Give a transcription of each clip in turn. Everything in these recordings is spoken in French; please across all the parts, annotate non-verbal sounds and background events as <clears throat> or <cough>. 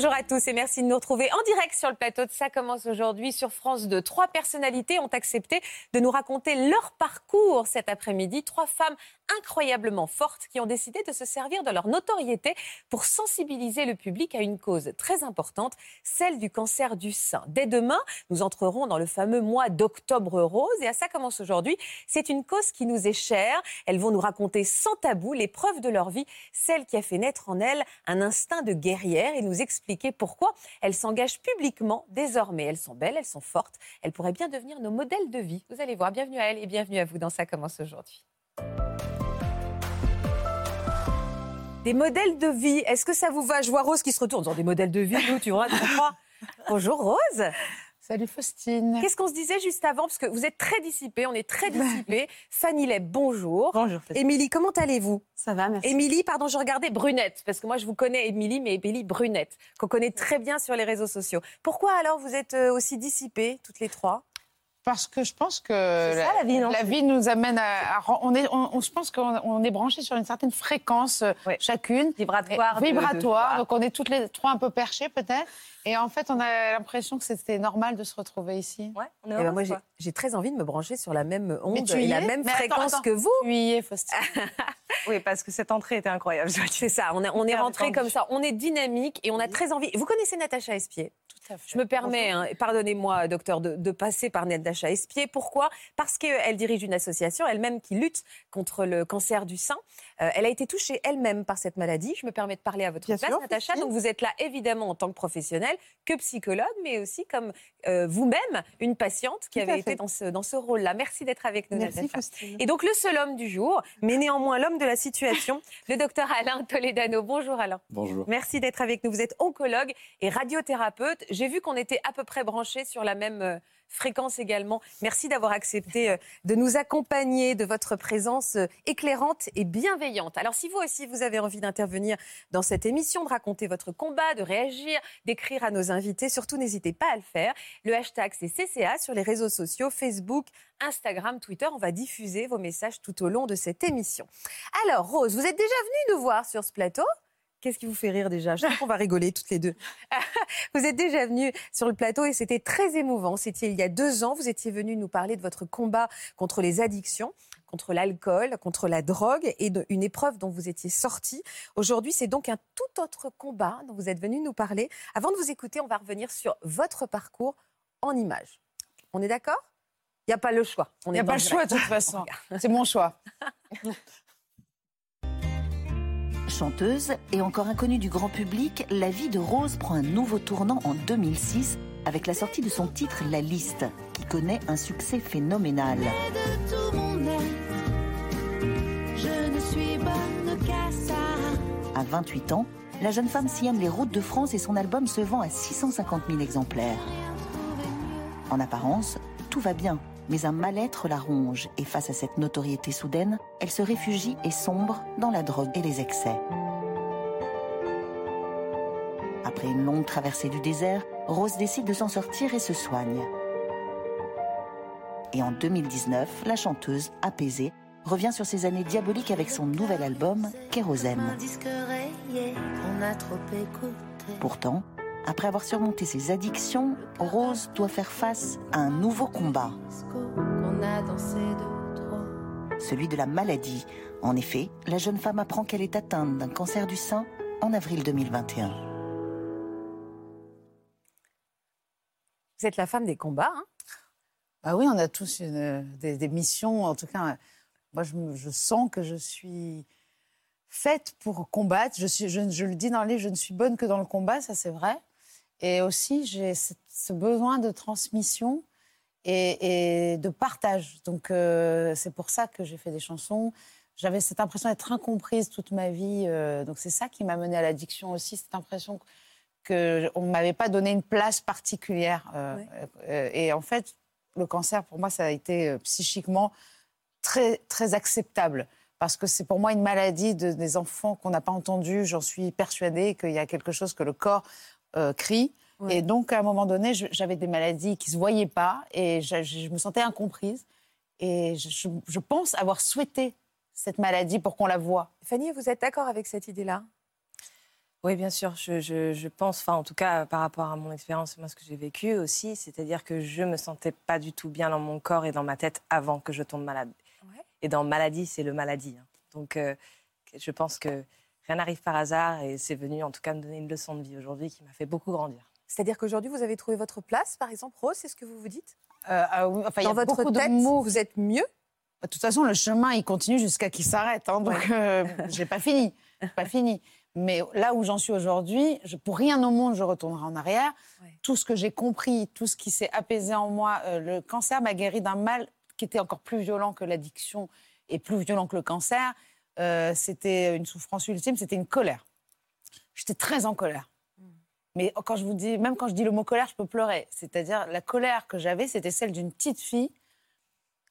Bonjour à tous et merci de nous retrouver en direct sur le plateau de Ça commence aujourd'hui sur France 2. Trois personnalités ont accepté de nous raconter leur parcours cet après-midi. Trois femmes incroyablement fortes qui ont décidé de se servir de leur notoriété pour sensibiliser le public à une cause très importante, celle du cancer du sein. Dès demain, nous entrerons dans le fameux mois d'octobre rose et à ça commence aujourd'hui. C'est une cause qui nous est chère. Elles vont nous raconter sans tabou l'épreuve de leur vie, celle qui a fait naître en elles un instinct de guerrière et nous expliquer pourquoi elles s'engagent publiquement désormais. Elles sont belles, elles sont fortes, elles pourraient bien devenir nos modèles de vie. Vous allez voir, bienvenue à elles et bienvenue à vous dans Ça commence aujourd'hui. Des modèles de vie. Est-ce que ça vous va? Je vois Rose qui se retourne. Dans des modèles de vie, nous, tu vois, tu crois? Bonjour Rose. Salut Faustine. Qu'est-ce qu'on se disait juste avant? Parce que vous êtes très dissipée, on est très dissipée. Fanny Leb, bonjour. Bonjour. Faustine. Émilie, comment allez-vous? Ça va, merci. Émilie, pardon, je regardais Brunette, parce que moi je vous connais Émilie, mais Émilie Brunette, qu'on connaît très bien sur les réseaux sociaux. Pourquoi alors vous êtes euh, aussi dissipées, toutes les trois? Parce que je pense que ça, la vie, non? la vie nous amène à, à- on est, on, on- je pense qu'on on est branché sur une certaine fréquence euh, Ouais. chacune, Vibratoire. Et de- de- vibratoire. Donc on est toutes les trois un peu perchées peut-être. Et en fait, on a l'impression que c'était normal de se retrouver ici. Ouais, on est Eh ben, moi, j'ai- très envie de me brancher sur la même onde tu et y la es? même Mais fréquence attends. que vous. Tu y es, Faustine. <laughs> Oui, parce que cette entrée était incroyable. C'est ça, on, est- on est rentré comme ça, on est dynamique et on a très envie. Vous connaissez Natacha Espier? Je me permets, hein, pardonnez-moi, docteur, de, de passer par Natacha Espier. Pourquoi? Parce qu'elle dirige une association elle-même qui lutte contre le cancer du sein. Euh, elle a été touchée elle-même par cette maladie. Je me permets de parler à votre Bien place, sûr, Natacha. Donc vous êtes là évidemment en tant que professionnelle, que psychologue, mais aussi comme euh, vous-même, une patiente qui Tout avait été dans ce, dans ce rôle-là. Merci d'être avec nous, Merci Natacha. Faustine. Et donc le seul homme du jour, mais néanmoins l'homme de la situation, <laughs> le docteur Alain Toledano. Bonjour Alain. Bonjour. Merci d'être avec nous. Vous êtes oncologue et radiothérapeute. J'ai vu qu'on était à peu près branchés sur la même euh, fréquence également. Merci d'avoir accepté euh, de nous accompagner, de votre présence euh, éclairante et bienveillante. Alors si vous aussi vous avez envie d'intervenir dans cette émission, de raconter votre combat, de réagir, d'écrire à nos invités, surtout n'hésitez pas à le faire. Le hashtag c'est CCA sur les réseaux sociaux, Facebook, Instagram, Twitter. On va diffuser vos messages tout au long de cette émission. Alors Rose, vous êtes déjà venue nous voir sur ce plateau? Qu'est-ce qui vous fait rire déjà? Je qu'on va rigoler toutes les deux. <laughs> Vous êtes déjà venue sur le plateau et c'était très émouvant. C'était il y a deux ans. Vous étiez venu nous parler de votre combat contre les addictions, contre l'alcool, contre la drogue et d'une épreuve dont vous étiez sortie. Aujourd'hui, c'est donc un tout autre combat dont vous êtes venu nous parler. Avant de vous écouter, on va revenir sur votre parcours en images. On est d'accord? Il n'y a pas le choix. Il n'y a pas le choix de toute façon. <laughs> C'est mon choix. <laughs> Chanteuse et encore inconnue du grand public, la vie de Rose prend un nouveau tournant en 2006 avec la sortie de son titre La Liste, qui connaît un succès phénoménal. À 28 ans, la jeune femme sillonne les routes de France et son album se vend à 650 000 exemplaires. En apparence, tout va bien, mais un mal-être la ronge et face à cette notoriété soudaine, elle se réfugie et sombre dans la drogue et les excès. Après une longue traversée du désert, Rose décide de s'en sortir et se soigne. Et en 2019, la chanteuse, apaisée, revient sur ses années diaboliques avec son nouvel album, Kérosène. Pourtant, après avoir surmonté ses addictions, Rose doit faire face à un nouveau combat, Disco qu'on a dansé de trop. celui de la maladie. En effet, la jeune femme apprend qu'elle est atteinte d'un cancer du sein en avril 2021. Vous êtes la femme des combats. hein? Bah oui, on a tous une- des, des missions. En tout cas, moi, je, sens que je suis faite pour combattre. Je, suis, je, je le dis dans le livre, je ne suis bonne que dans le combat, ça c'est vrai. Et aussi, j'ai ce, besoin de transmission et, et de partage. Donc, euh, c'est pour ça que j'ai fait des chansons. J'avais cette impression d'être incomprise toute ma vie. euh, donc, c'est ça qui m'a menée à l'addiction aussi, cette impression qu'on ne m'avait pas donné une place particulière. euh, et en fait, le cancer, pour moi, ça a été psychiquement très, très acceptable. Parce que c'est pour moi une maladie de- des enfants qu'on n'a pas entendu. J'en suis persuadée qu'il y a quelque chose que le corps euh, crie. Ouais. Et donc, à un moment donné, j'avais des maladies qui ne se voyaient pas et je, me sentais incomprise. Et je, pense avoir souhaité cette maladie pour qu'on la voie. Fanny, vous êtes d'accord avec cette idée-là? Oui, bien sûr. Je, je- je pense, enfin, en tout cas, par rapport à mon expérience, moi, ce que j'ai vécu aussi, c'est-à-dire que je me sentais pas du tout bien dans mon corps et dans ma tête avant que je tombe malade. Ouais. Et dans maladie, c'est le maladie. hein. Donc, euh, je pense que rien n'arrive par hasard et c'est venu, en tout cas, me donner une leçon de vie aujourd'hui qui m'a fait beaucoup grandir. C'est-à-dire qu'aujourd'hui, vous avez trouvé votre place, par exemple, Rose, c'est ce que vous vous dites? Euh, ah oui, enfin, il y Dans a votre beaucoup tête, de mots. vous êtes mieux? De toute façon, le chemin, il continue jusqu'à qu'il s'arrête. hein, donc, euh, <laughs> j'ai pas fini. Pas fini. Mais là où j'en suis aujourd'hui, je- pour rien au monde, je retournerai en arrière. Ouais. Tout ce que j'ai compris, tout ce qui s'est apaisé en moi, euh, le cancer m'a guéri d'un mal qui était encore plus violent que l'addiction et plus violent que le cancer. Euh, c'était une souffrance ultime, c'était une colère. J'étais très en colère. Mais quand je vous dis, même quand je dis le mot colère, je peux pleurer. C'est-à-dire la colère que j'avais, c'était celle d'une petite fille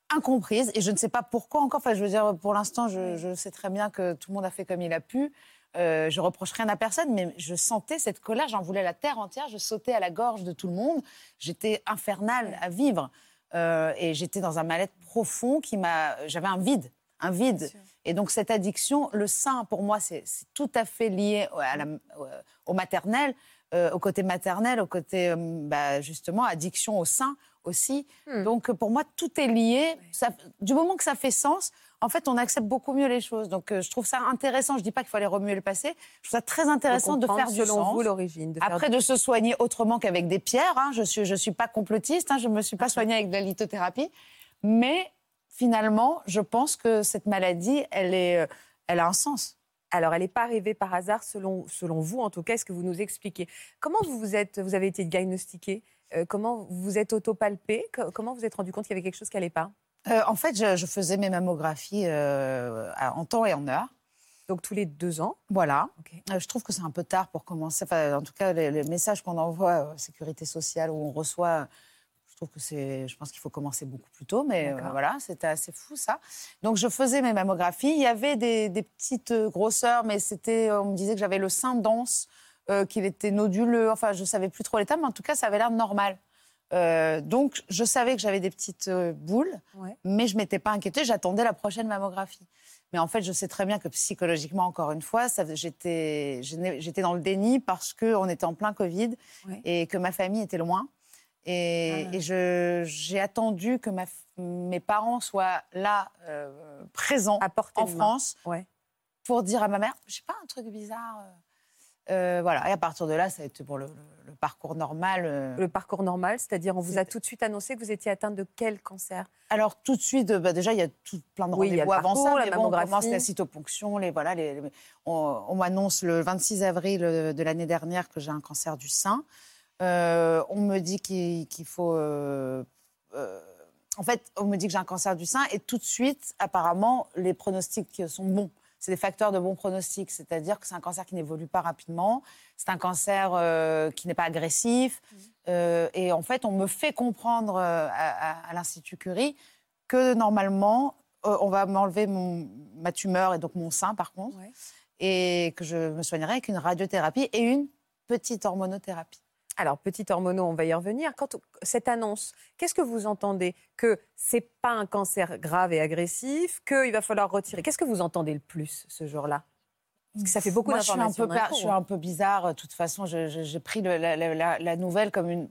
incomprise et je ne sais pas pourquoi encore. Enfin, je veux dire, pour l'instant, je, je sais très bien que tout le monde a fait comme il a pu. Euh, je reproche rien à personne, mais je sentais cette colère. J'en voulais la terre entière. Je sautais à la gorge de tout le monde. J'étais infernale à vivre Euh, et j'étais dans un mal-être profond qui m'a. J'avais un vide, un vide. Et donc cette addiction, le sein, pour moi, c'est tout à fait lié à la- au maternel, euh, au côté maternel, au côté euh, bah, justement addiction au sein aussi. Hmm. Donc euh, pour moi, tout est lié. Ça- du moment que ça fait sens, en fait, on accepte beaucoup mieux les choses. Donc euh, je trouve ça intéressant. Je dis pas qu'il faut aller remuer le passé. Je trouve ça très intéressant de, faire du selon sens. vous l'origine. Après, de se soigner autrement qu'avec des pierres. hein. Je ne suis, je suis pas complotiste, hein. je ne me suis pas soignée avec de la lithothérapie. Mais finalement, je pense que cette maladie, elle, est, euh, elle a un sens. Alors, elle n'est pas arrivée par hasard, selon, selon vous, en tout cas, est-ce que vous nous expliquez? Comment vous, vous, êtes, vous avez été diagnostiqué Euh, Comment vous vous êtes autopalpé Co- Comment vous vous êtes rendu compte qu'il y avait quelque chose qui n'allait pas? Euh, en fait, je, je faisais mes mammographies euh, en temps et en heure. Donc, tous les deux ans? Voilà. Euh, je trouve que c'est un peu tard pour commencer. Enfin, en tout cas, les, les messages qu'on envoie à Sécurité sociale, où on reçoit, trouve que c'est. Je pense qu'il faut commencer beaucoup plus tôt, mais euh, voilà, c'était assez fou ça. Donc, je faisais mes mammographies. Il y avait des, des petites euh, grosseurs, mais c'était. On me disait que j'avais le sein dense, euh, qu'il était noduleux. Enfin, je savais plus trop l'état, mais en tout cas, ça avait l'air normal. Euh, donc, je savais que j'avais des petites euh, boules, Ouais. mais je m'étais pas inquiétée. J'attendais la prochaine mammographie. Mais en fait, je sais très bien que psychologiquement, encore une fois, j'étais dans le déni parce qu'on était en plein Covid Ouais. et que ma famille était loin. Et, Ah. et j'ai attendu que ma mes parents soient là, euh, présents en. France, Ouais. pour dire à ma mère, je sais pas, un truc bizarre. euh, euh, voilà. Et à partir de là, ça a été pour le, le- le parcours normal. euh. Le parcours normal, c'est-à-dire on vous a tout de suite annoncé que vous étiez atteinte de quel cancer? Alors tout de suite, bah, déjà il y a tout plein de Oui, rendez-vous avant ça, la mais bon, on mammographie. commence la cytoponction, les voilà, les, les- on, on m'annonce le 26 avril de l'année dernière que j'ai un cancer du sein. Euh, on me dit qu'il faut, euh, euh, en fait, on me dit que j'ai un cancer du sein et tout de suite, apparemment, les pronostics sont bons. C'est des facteurs de bon pronostic, c'est-à-dire que c'est un cancer qui n'évolue pas rapidement, c'est un cancer qui n'est pas agressif. Euh, et en fait, on me fait comprendre à, à- à l'Institut Curie que normalement, on va m'enlever ma tumeur et donc mon sein, par contre, Ouais. et que je me soignerai avec une radiothérapie et une petite hormonothérapie. Alors, petit hormono, on va y revenir. Quand cette annonce, qu'est-ce que vous entendez? Que c'est pas un cancer grave et agressif, qu'il va falloir retirer. Qu'est-ce que vous entendez le plus ce jour-là? Parce que ça fait beaucoup je d'informations. coup, je suis hein. un peu bizarre. De toute façon, je- je- j'ai pris le- la, la- la- la nouvelle comme une,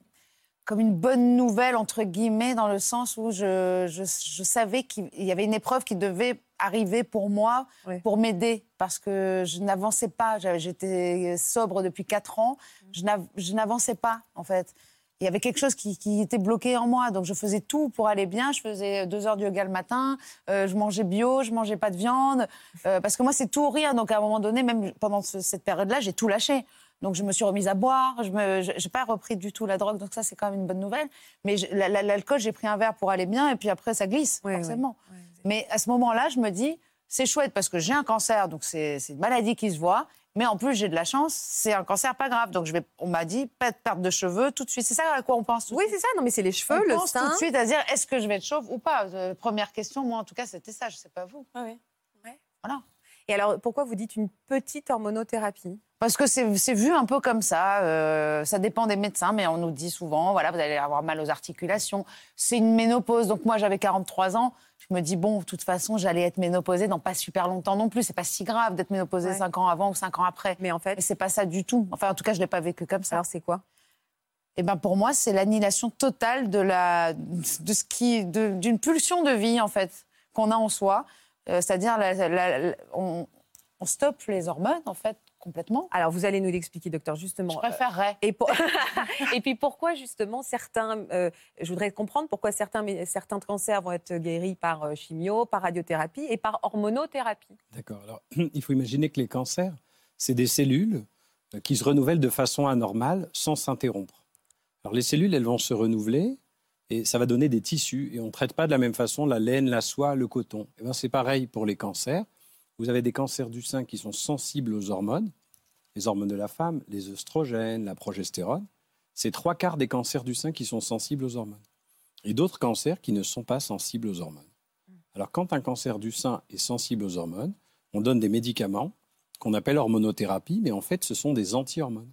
comme une bonne nouvelle, entre guillemets, dans le sens où je, je- je savais qu'il y avait une épreuve qui devait arriver pour moi, Oui. pour m'aider, parce que je n'avançais pas. J'étais sobre depuis quatre ans. Je n'av- Je n'avançais pas, en fait. Il y avait quelque chose qui, qui était bloqué en moi. Donc, je faisais tout pour aller bien. Je faisais deux heures de yoga le matin. euh, je mangeais bio. Je mangeais pas de viande. Euh, parce que moi, c'est tout ou rien. Donc, à un moment donné, même pendant ce- cette période-là, j'ai tout lâché. Donc, je me suis remise à boire. Je n'ai pas repris du tout la drogue. Donc, ça, c'est quand même une bonne nouvelle. Mais l'alcool, j'ai pris un verre pour aller bien. Et puis après, ça glisse, forcément. Vous Mais à ce moment-là, je me dis, c'est chouette parce que j'ai un cancer. Donc, c'est une maladie qui se voit. Mais en plus, j'ai de la chance, c'est un cancer pas grave. Donc je vais, on m'a dit, pas de perte de cheveux tout de suite. C'est ça à quoi on pense tout Oui, c'est ça. Non, mais c'est les cheveux, On le pense tout de suite à dire, est-ce que je vais être chauve ou pas? Euh, Première question, moi en tout cas, c'était ça. Je sais pas vous. Voilà. Et alors, pourquoi vous dites une petite hormonothérapie? Parce que c'est c'est vu un peu comme ça. euh, ça dépend des médecins, mais on nous dit souvent, voilà, vous allez avoir mal aux articulations. C'est une ménopause. Donc moi, j'avais 43 ans. Je me dis, bon, de toute façon, j'allais être ménopausée dans pas super longtemps non plus. C'est pas si grave d'être ménopausée Ouais. 5 ans avant ou 5 ans après. Mais en fait, c'est pas ça du tout. Enfin, en tout cas, je l'ai pas vécu comme ça. alors c'est quoi Et ben pour moi, c'est l'annihilation totale de la de ce qui d'une pulsion de vie en fait qu'on a en soi. Euh, C'est-à-dire, on, on stoppe les hormones en fait complètement. Alors, vous allez nous l'expliquer, docteur, justement. Je préférerais. Et, pour- <laughs> <laughs> et puis pourquoi justement certains, euh, je voudrais comprendre pourquoi certains, certains cancers vont être guéris par euh, chimio, par radiothérapie et par hormonothérapie. D'accord. Alors, <clears throat> il faut imaginer que les cancers, c'est des cellules euh, qui se renouvellent de façon anormale sans s'interrompre. Alors, les cellules, elles vont se renouveler et ça va donner des tissus. Et on ne traite pas de la même façon la laine, la soie, le coton. Eh ben, c'est pareil pour les cancers. Vous avez des cancers du sein qui sont sensibles aux hormones, les hormones de la femme, les œstrogènes, la progestérone. C'est trois quarts des cancers du sein qui sont sensibles aux hormones. Et d'autres cancers qui ne sont pas sensibles aux hormones. Alors, quand un cancer du sein est sensible aux hormones, on donne des médicaments qu'on appelle hormonothérapie, mais en fait, ce sont des anti-hormones.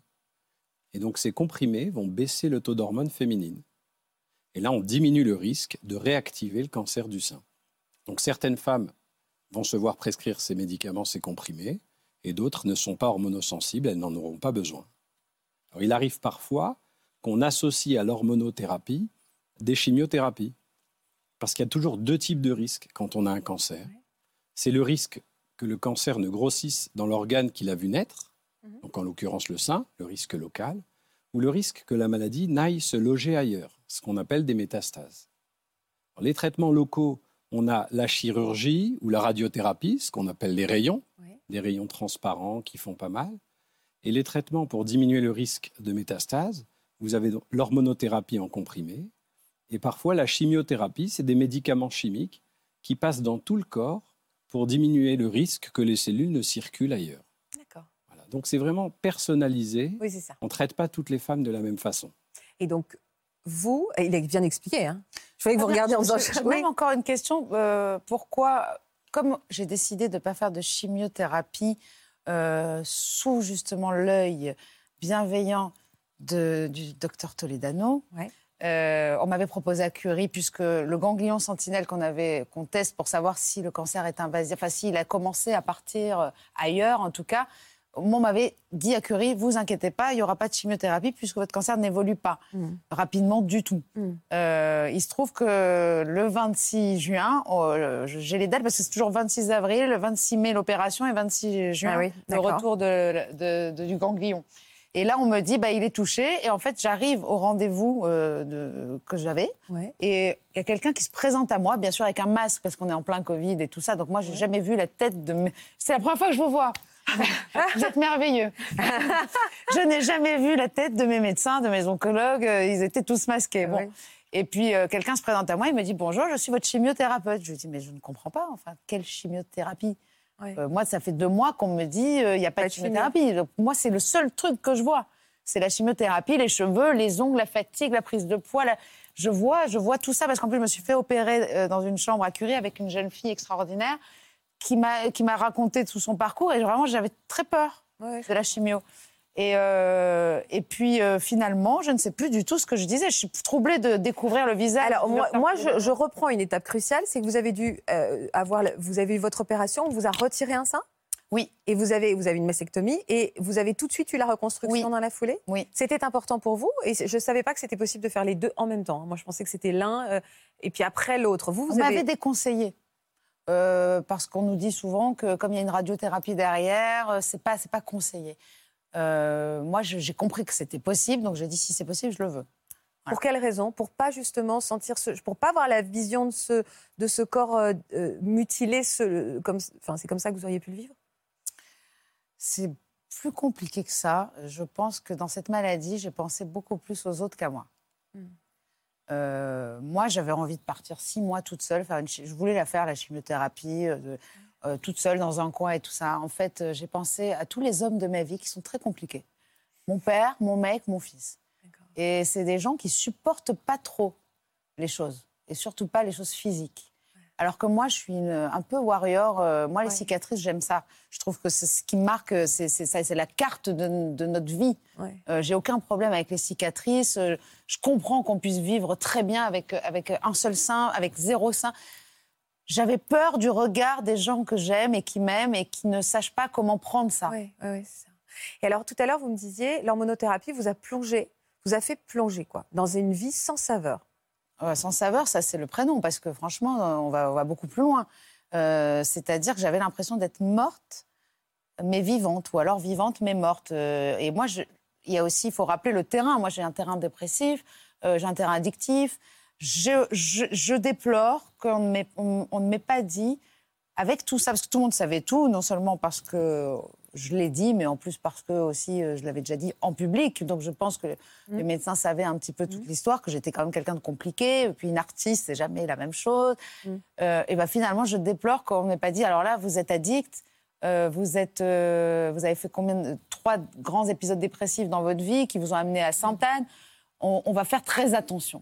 Et donc, ces comprimés vont baisser le taux d'hormones féminines. Et là, on diminue le risque de réactiver le cancer du sein. Donc, certaines femmes vont se voir prescrire ces médicaments, ces comprimés, et d'autres ne sont pas hormonosensibles, elles n'en auront pas besoin. Alors, il arrive parfois qu'on associe à l'hormonothérapie des chimiothérapies. Parce qu'il y a toujours deux types de risques quand on a un cancer. C'est le risque que le cancer ne grossisse dans l'organe qu'il a vu naître, Mhm. donc en l'occurrence le sein, le risque local, ou le risque que la maladie n'aille se loger ailleurs, ce qu'on appelle des métastases. Alors, les traitements locaux, on a la chirurgie ou la radiothérapie, ce qu'on appelle les rayons, Oui. des rayons transparents qui font pas mal. Et les traitements pour diminuer le risque de métastases, vous avez l'hormonothérapie en comprimé, et parfois la chimiothérapie, c'est des médicaments chimiques qui passent dans tout le corps pour diminuer le risque que les cellules ne circulent ailleurs. D'accord. Voilà. Donc c'est vraiment personnalisé. Oui, c'est ça. On ne traite pas toutes les femmes de la même façon. Et donc, vous, et il est bien expliqué, hein. Je voulais que vous Ah, regardiez en j'ai Oui. même encore une question. euh, pourquoi, comme j'ai décidé de ne pas faire de chimiothérapie euh, sous justement l'œil bienveillant de- du docteur Toledano, Ouais. euh, on m'avait proposé à Curie, puisque le ganglion sentinelle qu'on avait qu'on teste pour savoir si le cancer est invasif, enfin s'il a commencé à partir ailleurs en tout cas, on m'avait dit à Curie, vous inquiétez pas, il n'y aura pas de chimiothérapie puisque votre cancer n'évolue pas Mm. rapidement du tout. Mm. Euh, il se trouve que le 26 juin, oh, euh, j'ai les dates parce que c'est toujours 26 avril, le 26 mai l'opération et 26 juin Ah oui, le retour de- de- de- du ganglion. Et là, on me dit, bah, il est touché. Et en fait, j'arrive au rendez-vous euh, que j'avais. Ouais. Et il y a quelqu'un qui se présente à moi, bien sûr avec un masque, parce qu'on est en plein Covid et tout ça. Donc moi, j'ai jamais vu la tête de... C'est la première fois que je vous vois. Vous êtes merveilleux. je n'ai jamais vu la tête de mes médecins, de mes oncologues. Euh, Ils étaient tous masqués. Bon. Et puis, euh, quelqu'un se présente à moi, il me dit Bonjour, je suis votre chimiothérapeute. Je lui dis Mais je ne comprends pas, enfin, quelle chimiothérapie? Euh, Moi, ça fait deux mois qu'on me dit euh, Il n'y a pas, Pas de de chimio. chimiothérapie. Donc, moi, c'est le seul truc que je vois. C'est la chimiothérapie, les cheveux, les ongles, la fatigue, la prise de poids. la- Je vois, je vois tout ça parce qu'en plus, je me suis fait opérer dans une chambre à Curie avec une jeune fille extraordinaire qui m'a raconté tout son parcours et vraiment, j'avais très peur Ouais. de la chimio. Et, euh, et puis euh, finalement, je ne sais plus du tout ce que je disais. Je suis troublée de découvrir le visage. Alors, moi, je, reprends une étape cruciale, c'est que vous avez dû euh, avoir, vous avez eu votre opération, on vous a retiré un sein Oui. et vous avez, vous avez une mastectomie et vous avez tout de suite eu la reconstruction Oui. dans la foulée. Oui. C'était important pour vous et je ne savais pas que c'était possible de faire les deux en même temps. Moi, je pensais que c'était l'un et puis après l'autre. Vous, On vous avez m'avait déconseillé. Euh, parce qu'on nous dit souvent que comme il y a une radiothérapie derrière, euh, c'est pas c'est pas conseillé. Euh, moi, j'ai compris que c'était possible, donc j'ai dit si c'est possible, je le veux. Pour quelle raison? Pour pas justement sentir ce, pour pas avoir la vision de ce de ce corps euh, mutilé, ce, comme, enfin c'est comme ça que vous auriez pu le vivre? C'est plus compliqué que ça. Je pense que dans cette maladie, j'ai pensé beaucoup plus aux autres qu'à moi. Mm. Euh, moi, j'avais envie de partir six mois toute seule. Faire une chi- je voulais la faire, la chimiothérapie. euh, euh, toute seule dans un coin et tout ça. En fait, j'ai pensé à tous les hommes de ma vie qui sont très compliqués. Mon père, mon mec, mon fils. Et c'est des gens qui supportent pas trop les choses, et surtout pas les choses physiques. Alors que moi, je suis une- un peu warrior. euh, moi, les Ouais. cicatrices, j'aime ça. Je trouve que c'est ce qui marque, c'est ça, c'est la carte de, de notre vie. Ouais. Euh, J'ai aucun problème avec les cicatrices. Euh, je comprends qu'on puisse vivre très bien avec, euh, avec un seul sein, avec zéro sein. J'avais peur du regard des gens que j'aime et qui m'aiment et qui ne sachent pas comment prendre ça. Oui, oui, c'est ça. Et alors, tout à l'heure, vous me disiez, l'hormonothérapie vous a plongé, vous a fait plonger, quoi, dans une vie sans saveur. Sans saveur, ça c'est le prénom, parce que franchement, on va, beaucoup plus loin. Euh, C'est-à-dire que j'avais l'impression d'être morte, mais vivante, ou alors vivante, mais morte. Euh, et moi, il y a aussi, il faut rappeler le terrain. Moi, j'ai un terrain dépressif, euh, j'ai un terrain addictif. Je, je- déplore qu'on ne m'ait pas dit, avec tout ça, parce que tout le monde savait tout, non seulement parce que je l'ai dit, mais en plus parce que aussi euh, je l'avais déjà dit en public. Donc je pense que les médecins savaient un petit peu toute l'histoire, que j'étais quand même quelqu'un de compliqué. Et puis une artiste, c'est jamais la même chose. Euh, et ben finalement, je déplore qu'on m'ait pas dit alors là, vous êtes addict. euh, vous, êtes, euh, vous avez fait combien de- trois grands épisodes dépressifs dans votre vie qui vous ont amené à Sainte-Anne. On, on va faire très attention.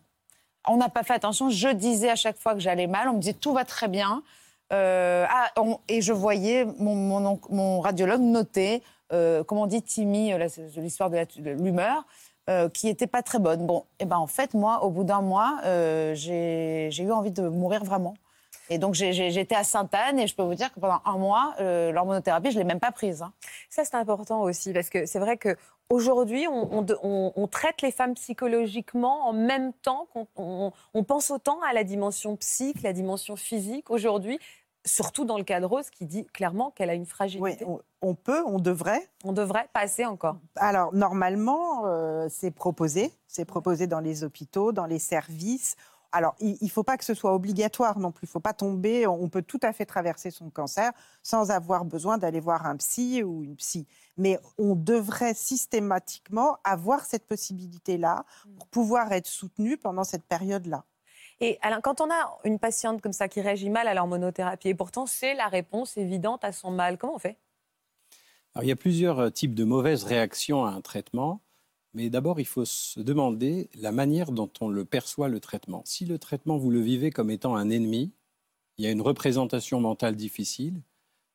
On n'a pas fait attention. Je disais à chaque fois que j'allais mal, on me disait tout va très bien. Euh, ah, et je voyais mon, radiologue noter, euh, comment on dit, Timmy, euh, l'histoire de l'humeur, euh, qui était pas très bonne. Bon, et ben en fait, moi, au bout d'un mois, j'ai eu envie de mourir vraiment. Et donc j'étais à Sainte-Anne et je peux vous dire que pendant un mois, euh, l'hormonothérapie, je l'ai même pas prise. hein. Ça, c'est important aussi, parce que c'est vrai que aujourd'hui, on, on- on- on traite les femmes psychologiquement en même temps qu'on on, on pense autant à la dimension psychique, la dimension physique aujourd'hui, surtout dans le cas de Rose qui dit clairement qu'elle a une Oui, fragilité. on, on peut, on devrait. On devrait passer encore. Alors, normalement, euh, c'est proposé. C'est proposé dans les hôpitaux, dans les services. Alors, il ne faut pas que ce soit obligatoire non plus. Il ne faut pas tomber. On peut tout à fait traverser son cancer sans avoir besoin d'aller voir un psy ou une psy. Mais on devrait systématiquement avoir cette possibilité-là pour pouvoir être soutenu pendant cette période-là. Et Alain, quand on a une patiente comme ça qui réagit mal à l'hormonothérapie, et pourtant c'est la réponse évidente à son mal, comment on fait? Alors, il y a plusieurs types de mauvaises réactions à un traitement, mais d'abord, il faut se demander la manière dont on le perçoit, le traitement. Si le traitement, vous le vivez comme étant un ennemi, il y a une représentation mentale difficile,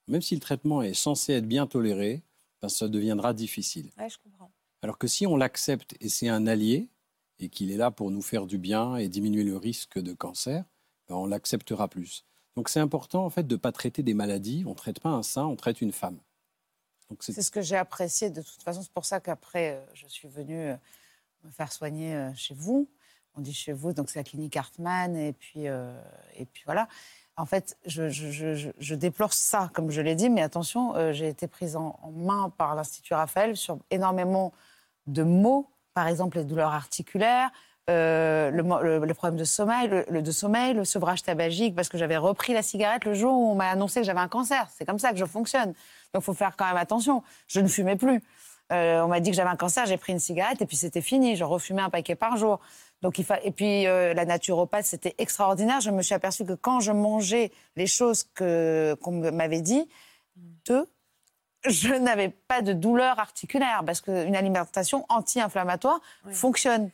même si le traitement est censé être bien toléré, ben, ça deviendra difficile. Ouais, je comprends. Alors que si on l'accepte et c'est un allié, et qu'il est là pour nous faire du bien et diminuer le risque de cancer, ben, on l'acceptera plus. Donc c'est important en fait de ne pas traiter des maladies. On ne traite pas un sein, on traite une femme. C'est ce que j'ai apprécié de toute façon. C'est pour ça qu'après, euh, je suis venue euh, me faire soigner euh, chez vous. On dit chez vous, donc c'est la clinique Hartmann. Et puis, et puis voilà. En fait, je, déplore ça, comme je l'ai dit, mais attention, j'ai été prise en, main par l'Institut Raphaël sur énormément de mots, par exemple les douleurs articulaires, euh, le problème de sommeil, le, le- de sommeil, le sevrage tabagique, parce que j'avais repris la cigarette le jour où on m'a annoncé que j'avais un cancer. C'est comme ça que je fonctionne. Donc, il faut faire quand même attention. Je ne fumais plus. Euh, on m'a dit que j'avais un cancer, j'ai pris une cigarette et puis c'était fini. Je refumais un paquet par jour. Donc, il fa... Et puis, euh, la naturopathe, c'était extraordinaire. Je me suis aperçue que quand je mangeais les choses qu'on m'avait dit, je n'avais pas de douleur articulaire parce qu'une alimentation anti-inflammatoire fonctionne.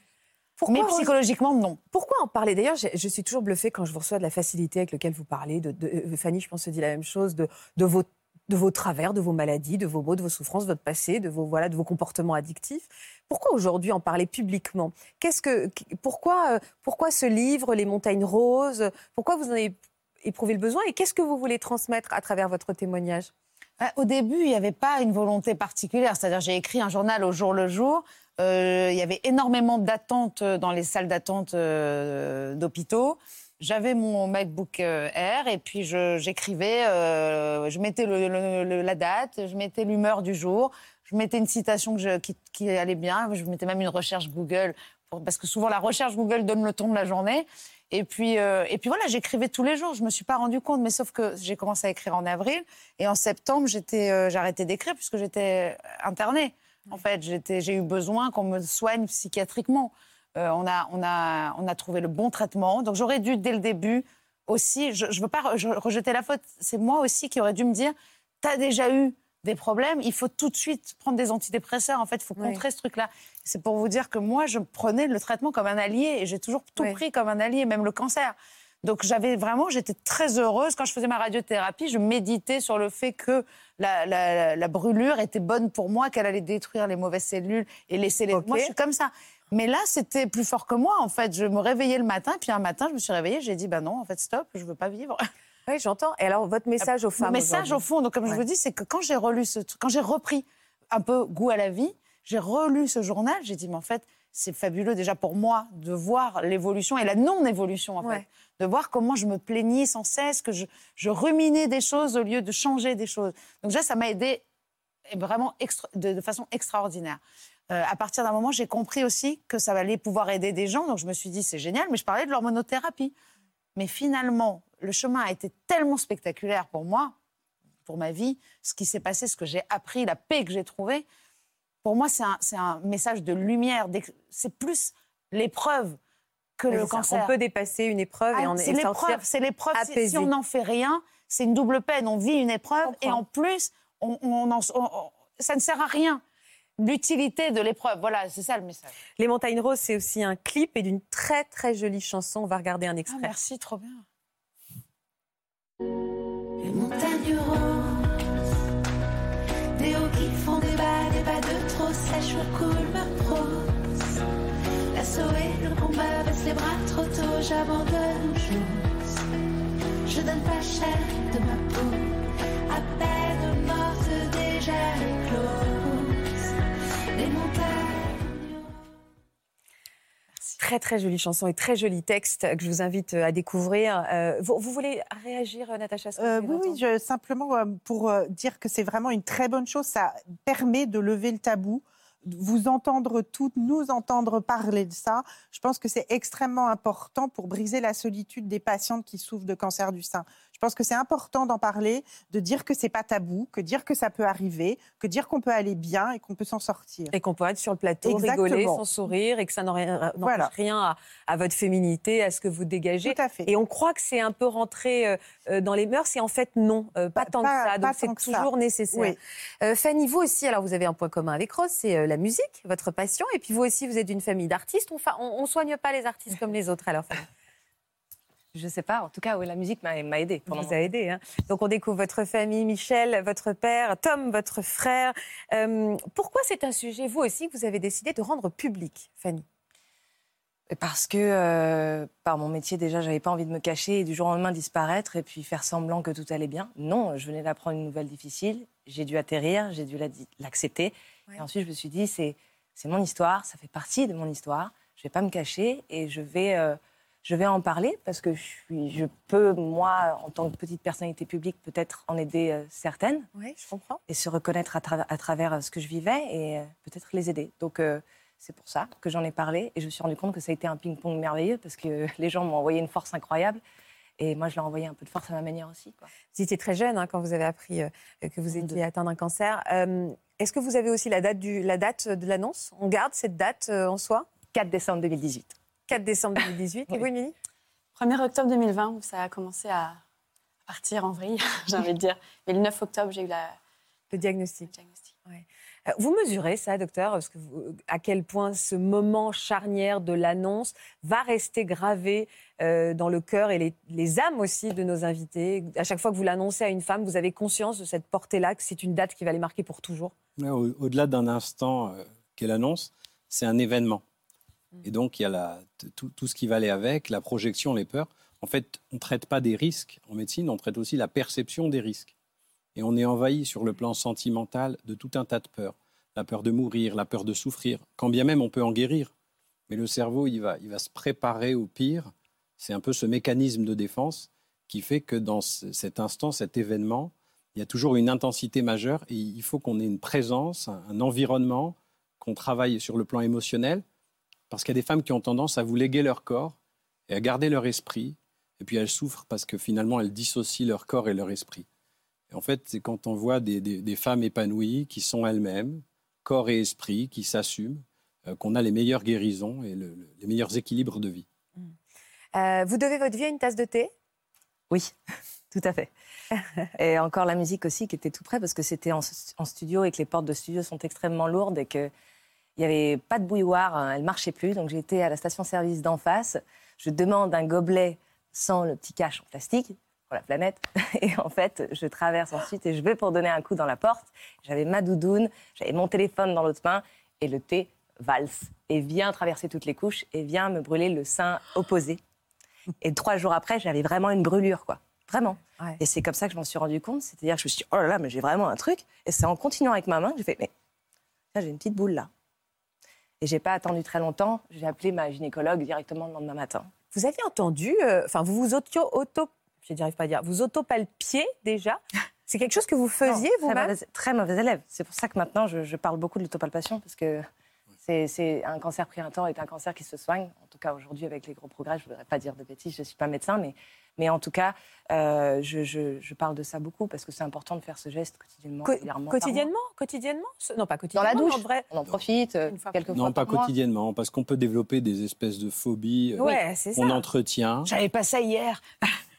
Pourquoi, Mais psychologiquement, non. Pourquoi en parler? D'ailleurs, je, suis toujours bluffée quand je vous reçois de la facilité avec laquelle vous parlez. De, de- euh, Fanny, je pense, se dit la même chose de, de, vos, de vos travers, de vos maladies, de vos maux, de vos souffrances, de votre passé, de vos, voilà, de vos comportements addictifs. Pourquoi aujourd'hui en parler publiquement? Qu'est-ce que, pourquoi, euh, pourquoi ce livre, Les Montagnes Roses? Pourquoi vous en avez éprouvé le besoin Et qu'est-ce que vous voulez transmettre à travers votre témoignage? Ah, Au début, il n'y avait pas une volonté particulière. C'est-à-dire, j'ai écrit un journal au jour le jour. Euh, il y avait énormément d'attentes dans les salles d'attente euh, d'hôpitaux. J'avais mon MacBook euh, Air et puis j'écrivais, euh, je mettais la date, je mettais l'humeur du jour, je mettais une citation qui, allait bien, je mettais même une recherche Google, parce que souvent la recherche Google donne le ton de la journée. Et puis, euh, voilà, j'écrivais tous les jours. Je me suis pas rendu compte, mais sauf que j'ai commencé à écrire en avril et en septembre, j'étais, euh, arrêté d'écrire puisque j'étais internée. En fait, j'ai eu besoin qu'on me soigne psychiatriquement. Euh, on a, on a, on a trouvé le bon traitement. Donc j'aurais dû dès le début aussi, je ne veux pas re- rejeter la faute, c'est moi aussi qui aurais dû me dire, tu as déjà eu des problèmes, il faut tout de suite prendre des antidépresseurs, en fait, il faut Oui. contrer ce truc-là. C'est pour vous dire que moi, je prenais le traitement comme un allié et j'ai toujours tout Oui. pris comme un allié, même le cancer. Donc j'avais vraiment, j'étais très heureuse quand je faisais ma radiothérapie. Je méditais sur le fait que la, la- la brûlure était bonne pour moi, qu'elle allait détruire les mauvaises cellules et laisser les. Ok. Moi, je suis comme ça. Mais là, c'était plus fort que moi, en fait. Je me réveillais le matin, puis un matin, je me suis réveillée, j'ai dit, bah non, en fait, stop, je veux pas vivre. <laughs> Oui, j'entends. Et alors, votre message aux femmes Le message, au fond, donc, comme je vous dis, c'est que quand j'ai relu ce quand j'ai repris un peu goût à la vie, j'ai relu ce journal, j'ai dit, mais en fait, c'est fabuleux déjà pour moi de voir l'évolution et la non-évolution, en Ouais. fait. De voir comment je me plaignais sans cesse, que je, je ruminais des choses au lieu de changer des choses. Donc, déjà, ça m'a aidé vraiment extra- de, de façon extraordinaire. Euh, à partir d'un moment, j'ai compris aussi que ça allait pouvoir aider des gens. Donc, je me suis dit, c'est génial, mais je parlais de l'hormonothérapie. Mais finalement, le chemin a été tellement spectaculaire pour moi, pour ma vie, ce qui s'est passé, ce que j'ai appris, la paix que j'ai trouvée. Pour moi, c'est un, message de lumière. C'est plus l'épreuve que le ça. cancer. On peut dépasser une épreuve et Ah, c'est et sortir. l'épreuve, c'est l'épreuve. Si- on n'en fait rien, c'est une double peine. On vit une épreuve et en plus, on, on on- on- ça ne sert à rien. L'utilité de l'épreuve, voilà, c'est ça le message. Les Montagnes Roses, c'est aussi un clip et d'une très très jolie chanson. On va regarder un Ah, extrait. merci, trop bien. Les montagnes roses, des hauts qui font des bas, des bas de trop sèches, le coule ma prose. L'assaut et le combat baisse les bras trop tôt, j'abandonne, j'ose. Je donne pas cher de ma peau, à peine morte déjà éclose. Très très jolie chanson et très joli texte que je vous invite à découvrir. Euh, vous, vous voulez réagir, Natacha ce que Euh, oui, venez oui, je- simplement euh, pour euh, dire que c'est vraiment une très bonne chose. Ça permet de lever le tabou, vous entendre toutes, nous entendre parler de ça. Je pense que c'est extrêmement important pour briser la solitude des patientes qui souffrent de cancer du sein. Je pense que c'est important d'en parler, de dire que c'est pas tabou, que dire que ça peut arriver, que dire qu'on peut aller bien et qu'on peut s'en sortir. Et qu'on peut être sur le plateau, Exactement. rigoler, sans sourire, et que ça n'aurait- n'empêche Voilà. rien à, à votre féminité, à ce que vous dégagez. Tout à fait. Et on croit que c'est un peu rentré euh, euh, dans les mœurs, et en fait non, euh, pas, Pas- tant pas- que ça. Donc c'est ça. toujours nécessaire. Oui. Euh, Fanny, vous aussi, alors vous avez un point commun avec Rose, c'est la musique, votre passion, et puis vous aussi, vous êtes d'une famille d'artistes. On, on soigne pas les artistes comme les autres, alors Fanny. Je sais pas. En tout cas, oui, la musique m'a aidée. pendant vous a aidé. hein. Donc on découvre votre famille, Michel, votre père, Tom, votre frère. Euh, pourquoi c'est un sujet, vous aussi, que vous avez décidé de rendre public, Fanny? Parce que euh, par mon métier, déjà, j'avais pas envie de me cacher et du jour au lendemain disparaître et puis faire semblant que tout allait bien. Non, je venais d'apprendre une nouvelle difficile. J'ai dû atterrir, j'ai dû la- l'accepter. Ouais. Et ensuite, je me suis dit, c'est mon histoire, ça fait partie de mon histoire. Je vais pas me cacher et je vais, euh, je vais en parler parce que je, suis, je peux, moi, en tant que petite personnalité publique, peut-être en aider euh, certaines Oui, je comprends. et se reconnaître à, tra- à travers euh, ce que je vivais et euh, peut-être les aider. Donc euh, c'est pour ça que j'en ai parlé et je me suis rendu compte que ça a été un ping-pong merveilleux parce que <laughs> les gens m'ont envoyé une force incroyable et moi je leur ai envoyé un peu de force à ma manière aussi. quoi. Vous étiez très jeune hein, quand vous avez appris euh, que vous étiez atteint d'un cancer. Euh, Est-ce que vous avez aussi la date, du, la date de l'annonce? On garde cette date euh, en soi? 4 décembre 2018. 4 décembre 2018. Et Oui. vous, Émilie 1er octobre 2020, où ça a commencé à partir en vrille, <laughs> j'ai envie de dire. Mais le 9 octobre, j'ai eu la Le diagnostic. le diagnostic. Euh, Vous mesurez ça, docteur, parce que vous- à quel point ce moment charnière de l'annonce va rester gravé euh, dans le cœur et les, les âmes aussi de nos invités? À chaque fois que vous l'annoncez à une femme, vous avez conscience de cette portée-là, que c'est une date qui va les marquer pour toujours? Au- Au-delà d'un instant euh, qu'elle annonce, c'est un événement. Et donc, il y a tout, ce qui va aller avec, la projection, les peurs. En fait, on ne traite pas des risques en médecine, on traite aussi la perception des risques. Et on est envahi sur le plan sentimental de tout un tas de peurs. La peur de mourir, la peur de souffrir, quand bien même on peut en guérir. Mais le cerveau, il va, il va se préparer au pire. C'est un peu ce mécanisme de défense qui fait que dans ce- cet instant, cet événement, il y a toujours une intensité majeure et il faut qu'on ait une présence, un environnement, qu'on travaille sur le plan émotionnel, parce qu'il y a des femmes qui ont tendance à vous léguer leur corps et à garder leur esprit, et puis elles souffrent parce que finalement elles dissocient leur corps et leur esprit. Et en fait, c'est quand on voit des, des- des femmes épanouies qui sont elles-mêmes, corps et esprit, qui s'assument, euh, qu'on a les meilleures guérisons et le- le- les meilleurs équilibres de vie. Euh, vous devez votre vie à une tasse de thé? Oui, <laughs> tout à fait. Et encore la musique aussi qui était tout près parce que c'était en, en studio et que les portes de studio sont extrêmement lourdes et qu'il n'y avait pas de bouilloire, hein, elle ne marchait plus. Donc j'étais à la station-service d'en face. Je demande un gobelet sans le petit cache en plastique pour la planète. <laughs> Et en fait, je traverse ensuite et je vais pour donner un coup dans la porte. J'avais ma doudoune, j'avais mon téléphone dans l'autre main et le thé valse et vient traverser toutes les couches et vient me brûler le sein opposé. Et trois jours après, j'avais vraiment une brûlure, quoi. Vraiment. Ouais. Et c'est comme ça que je m'en suis rendu compte. C'est-à-dire que je me suis dit, oh là là, mais j'ai vraiment un truc. Et c'est en continuant avec ma main que j'ai fait, mais j'ai une petite boule là. Et j'ai pas attendu très longtemps. J'ai appelé ma gynécologue directement le lendemain matin. Vous aviez entendu, euh, enfin, vous vous auto, auto, je n'arrive pas à dire, vous autopalpiez déjà? C'est quelque chose que vous faisiez vous-même? mauvais, très mauvais élève. C'est pour ça que maintenant, je, je parle beaucoup de l'autopalpation, parce que c'est- un cancer pris un temps est un cancer qui se soigne. En tout cas, aujourd'hui, avec les gros progrès, je ne voudrais pas dire de bêtises, je ne suis pas médecin, mais, mais en tout cas, euh, je, je- je parle de ça beaucoup, parce que c'est important de faire ce geste quotidiennement. Co-. Quotidiennement Quotidiennement Ce- Non, pas Dans quotidiennement. la mais douche, en vrai. on en profite euh, Une fois quelques fois Non, pas mois. quotidiennement, parce qu'on peut développer des espèces de phobies euh, Ouais, c'est ça. qu'on entretient. J'avais pas ça hier.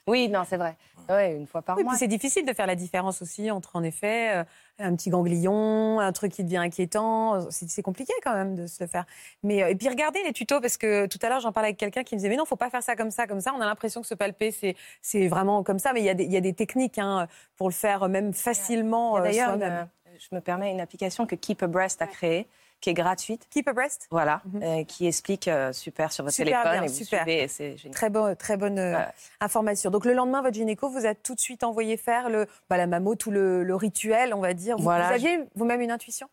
Oui, non, c'est vrai. Ouais, une fois par Oui, mois. puis c'est difficile de faire la différence aussi entre, en effet, euh, un petit ganglion, un truc qui devient inquiétant. C'est compliqué quand même de se le faire. Mais, euh, et puis regardez les tutos, parce que tout à l'heure, j'en parlais avec quelqu'un qui me disait Mais non, faut pas faire ça comme ça, comme ça. On a l'impression que se palper, c'est vraiment comme ça. Mais il y, a des- il y a des techniques hein, pour le faire même facilement. Il a euh, D'ailleurs, je me permets une application que Keep Abreast a créée, qui est gratuite. Keep abreast Voilà, Mhm. euh, qui explique euh, super sur votre Super téléphone bien, et vous super. suivez, et c'est génial. Très, bon, très bonne euh, Ouais. information. Donc le lendemain, votre gynéco vous a tout de suite envoyé faire le, bah, la mammo, tout le, le rituel, on va dire. Vous, Voilà, vous aviez vous-même une intuition?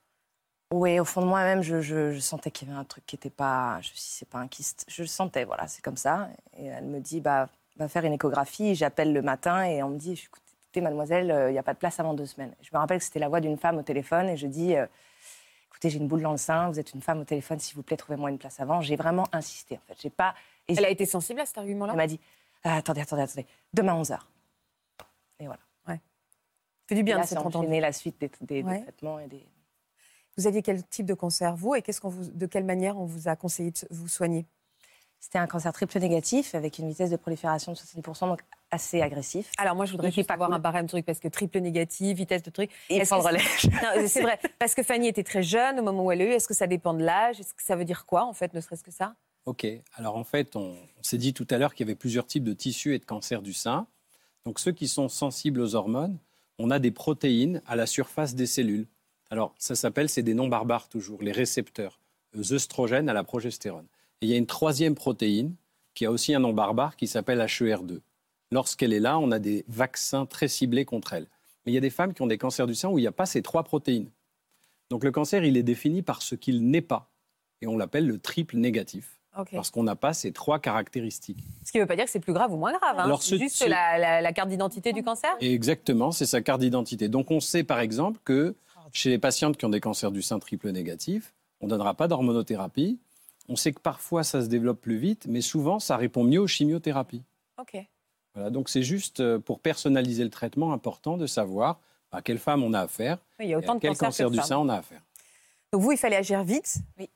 Oui, au fond de moi-même, je, je- je sentais qu'il y avait un truc qui n'était pas. Je suis dit, c'est pas un kyste. Je le sentais, voilà, c'est comme ça. Et elle me dit, bah, va faire une échographie. J'appelle le matin et on me dit, écoutez, mademoiselle, il n'y a pas de place avant deux semaines. Je me rappelle que c'était la voix d'une femme au téléphone et je dis, écoutez, j'ai une boule dans le sein, vous êtes une femme au téléphone, s'il vous plaît, trouvez-moi une place avant. J'ai vraiment insisté, en fait. J'ai pas. et Elle a été sensible à cet argument-là? Elle m'a dit, Ah, attendez, attendez, attendez, demain 11h. Et voilà. fait du bien Et là, de enchaîné la suite des, des- des Ouais. traitements et des. Vous aviez quel type de cancer, vous, et qu'est-ce qu'on vous, de quelle manière on vous a conseillé de vous soigner? C'était un cancer triple négatif avec une vitesse de prolifération de 70%, donc assez agressif. Alors moi, je voudrais juste pas avoir cool. un barème truc, parce que triple négatif, vitesse de truc. Et prendre c'est vrai, <laughs> parce que Fanny était très jeune au moment où elle a eu. Est-ce que ça dépend de l'âge? Est-ce que ça veut dire quoi, en fait, ne serait-ce que ça? Ok. Alors en fait, on, on s'est dit tout à l'heure qu'il y avait plusieurs types de tissus et de cancers du sein. Donc ceux qui sont sensibles aux hormones, on a des protéines à la surface des cellules. Alors ça s'appelle, c'est des noms barbares toujours, les récepteurs, les œstrogènes à la progestérone. Et il y a une troisième protéine qui a aussi un nom barbare qui s'appelle HER2. Lorsqu'elle est là, on a des vaccins très ciblés contre elle. Mais il y a des femmes qui ont des cancers du sein où il n'y a pas ces trois protéines. Donc le cancer, il est défini par ce qu'il n'est pas. Et on l'appelle le triple négatif parce qu'on n'a pas ces trois caractéristiques. Ce qui ne veut pas dire que c'est plus grave ou moins grave. hein. Alors, c'est ce- juste ce- la, la- la carte d'identité du cancer. Exactement, c'est sa carte d'identité. Donc on sait par exemple que chez les patientes qui ont des cancers du sein triple négatif, on ne donnera pas d'hormonothérapie. On sait que parfois ça se développe plus vite, mais souvent ça répond mieux aux chimiothérapies. Ok. Voilà, donc c'est juste euh, pour personnaliser le traitement important de savoir à quelle femme on a affaire Oui, il y a et autant à de quel cancer que du sein on a affaire. Donc vous, il fallait agir vite. Oui.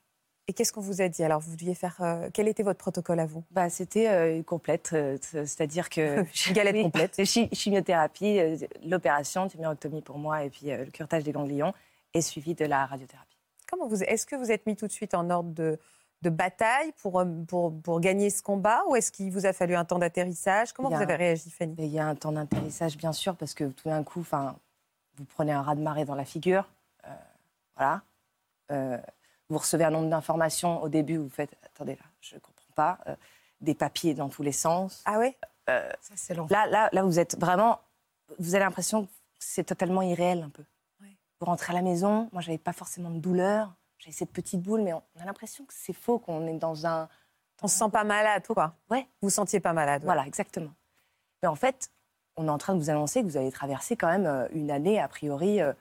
Et qu'est-ce qu'on vous a dit? Alors, vous deviez faire. euh, quel était votre protocole à vous? Bah, c'était euh, complète, euh, c'est-à-dire que Une <laughs> <laughs> galette complète. chi- chimiothérapie, euh, l'opération, tumérectomie pour moi, et puis euh, le curetage des ganglions, et suivi de la radiothérapie. Comment vous Est-ce que vous êtes mis tout de suite en ordre de, de bataille pour, euh, pour, pour gagner ce combat Ou est-ce qu'il vous a fallu un temps d'atterrissage? Comment vous avez un- réagi, Fanny? Il y a un temps d'atterrissage, bien sûr, parce que tout d'un coup, enfin, vous prenez un raz-de-marée dans la figure, euh, voilà. Euh, vous recevez un nombre d'informations au début, vous faites, attendez là, je ne comprends pas, euh, des papiers dans tous les sens. Ah Euh, Ça, c'est long. Là, là, là, vous êtes vraiment. Vous avez l'impression que c'est totalement irréel un peu. Vous rentrez à la maison, moi, j'avais pas forcément de douleur. J'avais cette petite boule, mais on a l'impression que c'est faux, qu'on est dans un. On se sent pas malade, quoi. Ouais. Vous vous sentiez pas malade. ouais. Voilà, exactement. Mais en fait, on est en train de vous annoncer que vous allez traverser quand même euh, une année, a priori, euh,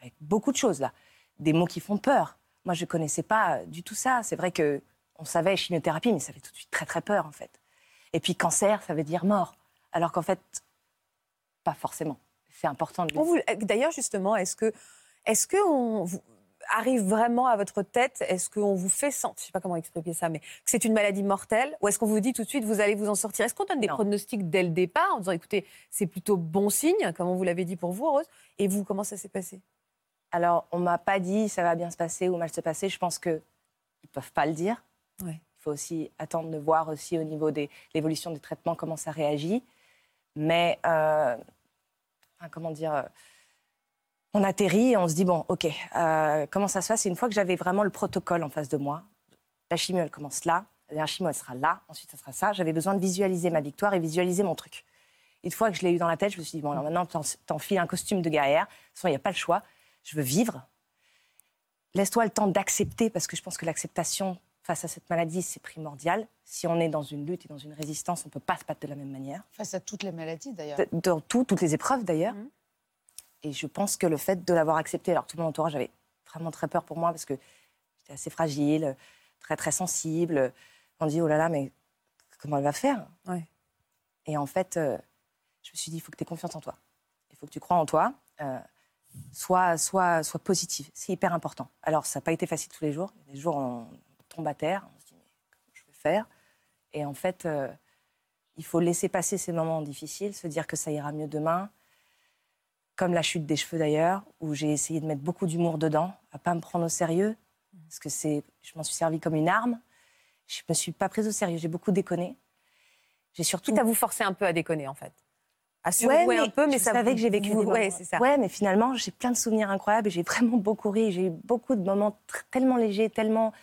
avec beaucoup de choses, là. Des mots qui font peur. Moi, je connaissais pas du tout ça. C'est vrai que on savait chimiothérapie, mais ça fait tout de suite très, très peur, en fait. Et puis, cancer, ça veut dire mort. Alors qu'en fait, pas forcément. C'est important de le vous- D'ailleurs, justement, est-ce que, est-ce que on, vous- arrive vraiment à votre tête Est-ce qu'on vous fait sentir, je sais pas comment expliquer ça, mais que c'est une maladie mortelle Ou est-ce qu'on vous dit tout de suite, vous allez vous en sortir? Est-ce qu'on donne des Non. pronostics dès le départ en disant, écoutez, c'est plutôt bon signe, comme on vous l'avait dit pour vous, Rose? Et vous, comment ça s'est passé? Alors, on m'a pas dit ça va bien se passer ou mal se passer. Je pense que ils peuvent pas le dire. Ouais. Il faut aussi attendre de voir aussi au niveau de l'évolution des traitements comment ça réagit. Mais euh, comment dire euh, On atterrit et on se dit bon, ok, euh, comment ça se passe? Et une fois que j'avais vraiment le protocole en face de moi, la chimio elle commence là, la chimio elle sera là, ensuite ça sera ça. J'avais besoin de visualiser ma victoire et visualiser mon truc. Une fois que je l'ai eu dans la tête, je me suis dit bon, alors maintenant t'en- t'enfiles un costume de guerrière. De toute façon, il n'y a pas le choix. Je veux vivre. Laisse-toi le temps d'accepter, parce que je pense que l'acceptation face à cette maladie, c'est primordial. Si on est dans une lutte et dans une résistance, on ne peut pas se battre de la même manière. Face à toutes les maladies, d'ailleurs. Dans tout, toutes les épreuves d'ailleurs. Mhm. Et je pense que le fait de l'avoir accepté, alors tout mon entourage avait vraiment très peur pour moi parce que j'étais assez fragile, très très sensible. On dit oh là là, mais comment elle va faire? Ouais. Et en fait, euh, je me suis dit il faut que tu aies confiance en toi. Il faut que tu crois en toi. Euh, sois, sois, sois positive. C'est hyper important. Alors, ça n'a pas été facile tous les jours. Il y a des jours, on tombe à terre, on se dit, mais comment je vais faire? Et en fait, euh, il faut laisser passer ces moments difficiles, se dire que ça ira mieux demain. Comme la chute des cheveux d'ailleurs, où j'ai essayé de mettre beaucoup d'humour dedans, à pas me prendre au sérieux, parce que c'est, je m'en suis servi comme une arme. Je me suis pas prise au sérieux, j'ai beaucoup déconné. J'ai surtout Quitte à vous forcer un peu à déconner, en fait. À surjouer un peu, mais je ça savais vous- que j'ai vécu vous- Ouais, c'est ça. Ouais, mais finalement, j'ai plein de souvenirs incroyables et j'ai vraiment beaucoup ri. J'ai eu beaucoup de moments tellement légers, tellement,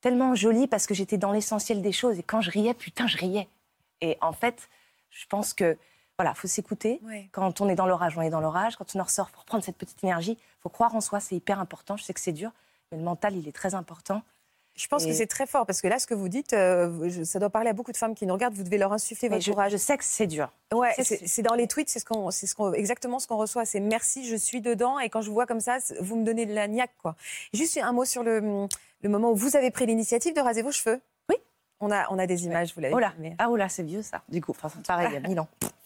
tellement jolis parce que j'étais dans l'essentiel des choses. Et quand je riais, putain, je riais. Et en fait, je pense que voilà, faut s'écouter. Ouais. Quand on est dans l'orage, on est dans l'orage. Quand on en ressort, faut reprendre cette petite énergie. Faut croire en soi, c'est hyper important. Je sais que c'est dur, mais le mental, il est très important. Je pense que c'est très fort parce que là, ce que vous dites, euh, ça doit parler à beaucoup de femmes qui nous regardent. Vous devez leur insuffler votre je, courage. je sais que c'est dur. Ouais, C'est- dans les tweets, c'est ce qu'on, c'est ce qu'on, exactement ce qu'on reçoit. C'est merci, je suis dedans. Et quand je vous vois comme ça, vous me donnez de la niaque, quoi. Juste un mot sur le, le moment où vous avez pris l'initiative de raser vos cheveux. Oui. On a, on a des images, vous l'avez Oh là, filmé. ah oh là, c'est vieux ça. Du coup, enfin, pareil, il y a mille ans. <laughs>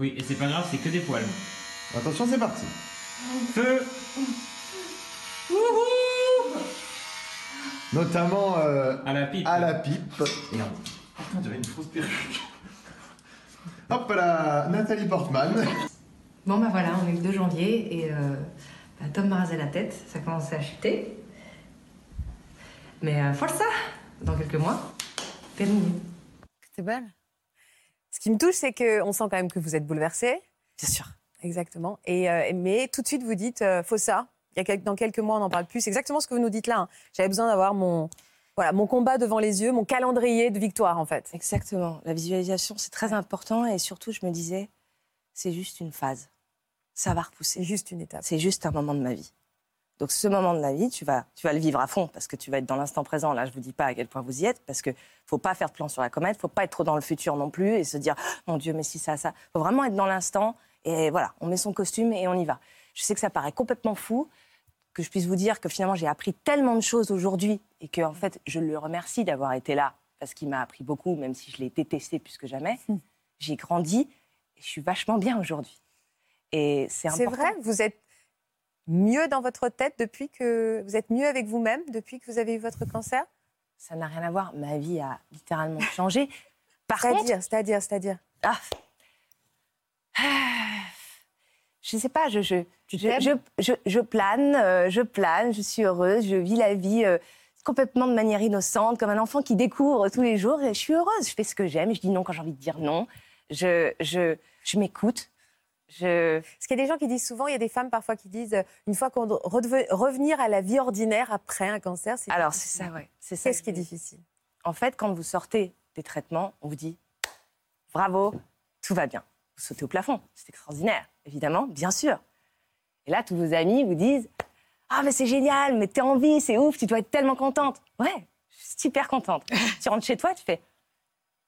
Oui, et c'est pas grave, c'est que des poils. Attention, c'est parti. Feu Notamment euh, À la pipe. à la pipe. Merde. Putain, j'avais une fausse perruque. Hop là, Nathalie Portman. Bon, bah voilà, on est le 2 janvier et euh, bah, Tom m'a rasé la tête, ça commençait à chuter. Mais euh, força Dans quelques mois, terminé. C'était belle. Ce qui me touche, c'est qu'on sent quand même que vous êtes bouleversée. Bien sûr. Exactement. Et, euh, mais tout de suite, vous dites, euh, faut ça. Il y a quel- dans quelques mois, on n'en parle plus. C'est exactement ce que vous nous dites là. hein. J'avais besoin d'avoir mon, voilà, mon combat devant les yeux, mon calendrier de victoire, en fait. Exactement. La visualisation, c'est très important. Et surtout, je me disais, c'est juste une phase. Ça va C'est repousser. juste une étape. C'est juste un moment de ma vie. Donc, ce moment de la vie, tu vas, tu vas le vivre à fond parce que tu vas être dans l'instant présent. Là, je vous dis pas à quel point vous y êtes parce que faut pas faire de plan sur la comète, faut pas être trop dans le futur non plus et se dire, mon Dieu, mais si ça, ça. Faut vraiment être dans l'instant et voilà, on met son costume et on y va. Je sais que ça paraît complètement fou que je puisse vous dire que finalement j'ai appris tellement de choses aujourd'hui et que en fait je le remercie d'avoir été là parce qu'il m'a appris beaucoup, même si je l'ai détesté plus que jamais. J'ai grandi et je suis vachement bien aujourd'hui. Et c'est C'est important. vrai, vous êtes mieux dans votre tête depuis que vous êtes mieux avec vous-même depuis que vous avez eu votre cancer? Ça n'a rien à voir. Ma vie a littéralement changé. <laughs> Par contre, C'est-à-dire, c'est-à-dire, c'est-à-dire. ah, je sais pas, je, je, je, t'aimes? je, je- je plane, euh, je plane, je suis heureuse, je vis la vie euh, complètement de manière innocente, comme un enfant qui découvre tous les jours. Et je suis heureuse, je fais ce que j'aime, je dis non quand j'ai envie de dire non, je, je, je m'écoute. Je... Parce qu'il y a des gens qui disent souvent, il y a des femmes parfois qui disent, euh, une fois qu'on doit redeve- revenir à la vie ordinaire après un cancer, c'est Alors c'est ça, ouais. C'est ça. Qu'est-ce que qui est difficile? En fait, quand vous sortez des traitements, on vous dit bravo, tout va bien. Vous sautez au plafond, c'est extraordinaire, évidemment, bien sûr. Et là, tous vos amis vous disent ah mais c'est génial, mais t'es en vie, c'est ouf, tu dois être tellement contente. Ouais, je suis super contente. <laughs> tu rentres chez toi, tu fais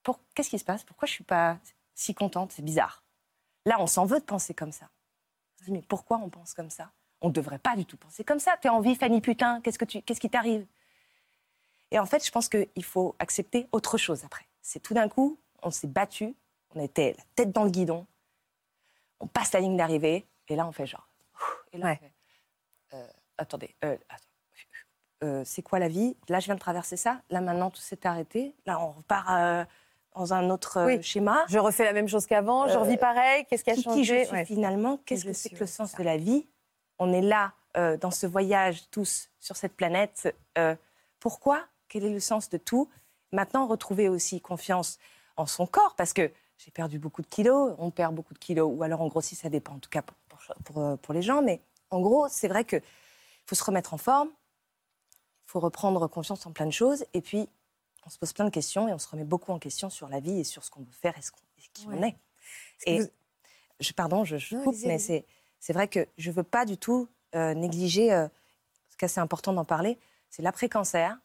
Pour... qu'est-ce qui se passe? Pourquoi je suis pas si contente? C'est bizarre. Là, on s'en veut de penser comme ça. On se dit mais pourquoi on pense comme ça? On ne devrait pas du tout penser comme ça. T'es en vie, Fanny putain, qu'est-ce que tu, qu'est-ce qui t'arrive? Et en fait, je pense qu'il faut accepter autre chose après. C'est tout d'un coup, on s'est battu, on était la tête dans le guidon, on passe la ligne d'arrivée, et là, on fait genre. Et là, Ouais. on fait, euh, attendez, euh, attends. Euh, c'est quoi la vie? Là, je viens de traverser ça. Là, maintenant, tout s'est arrêté. Là, on repart dans un autre euh, Oui. schéma. Je refais la même chose qu'avant, je Euh, revis pareil, qu'est-ce qui a changé qui je suis Ouais. finalement? Qu'est-ce que c'est que le sens de la vie? On est là, euh, dans ce voyage, tous, sur cette planète. Euh, pourquoi? Quel est le sens de tout? Maintenant, retrouver aussi confiance en son corps, parce que j'ai perdu beaucoup de kilos, on perd beaucoup de kilos, ou alors on grossit, ça dépend en tout cas pour, pour, pour, euh, pour les gens. Mais en gros, c'est vrai qu'il faut se remettre en forme, il faut reprendre confiance en plein de choses, et puis on se pose plein de questions et on se remet beaucoup en question sur la vie et sur ce qu'on veut faire et, ce qu'on- et qui on est. Et vous- je, pardon, je, je Non, coupe, mais c'est, c'est vrai que je ne veux pas du tout euh, négliger, euh, est assez important d'en parler, c'est l'après-cancer.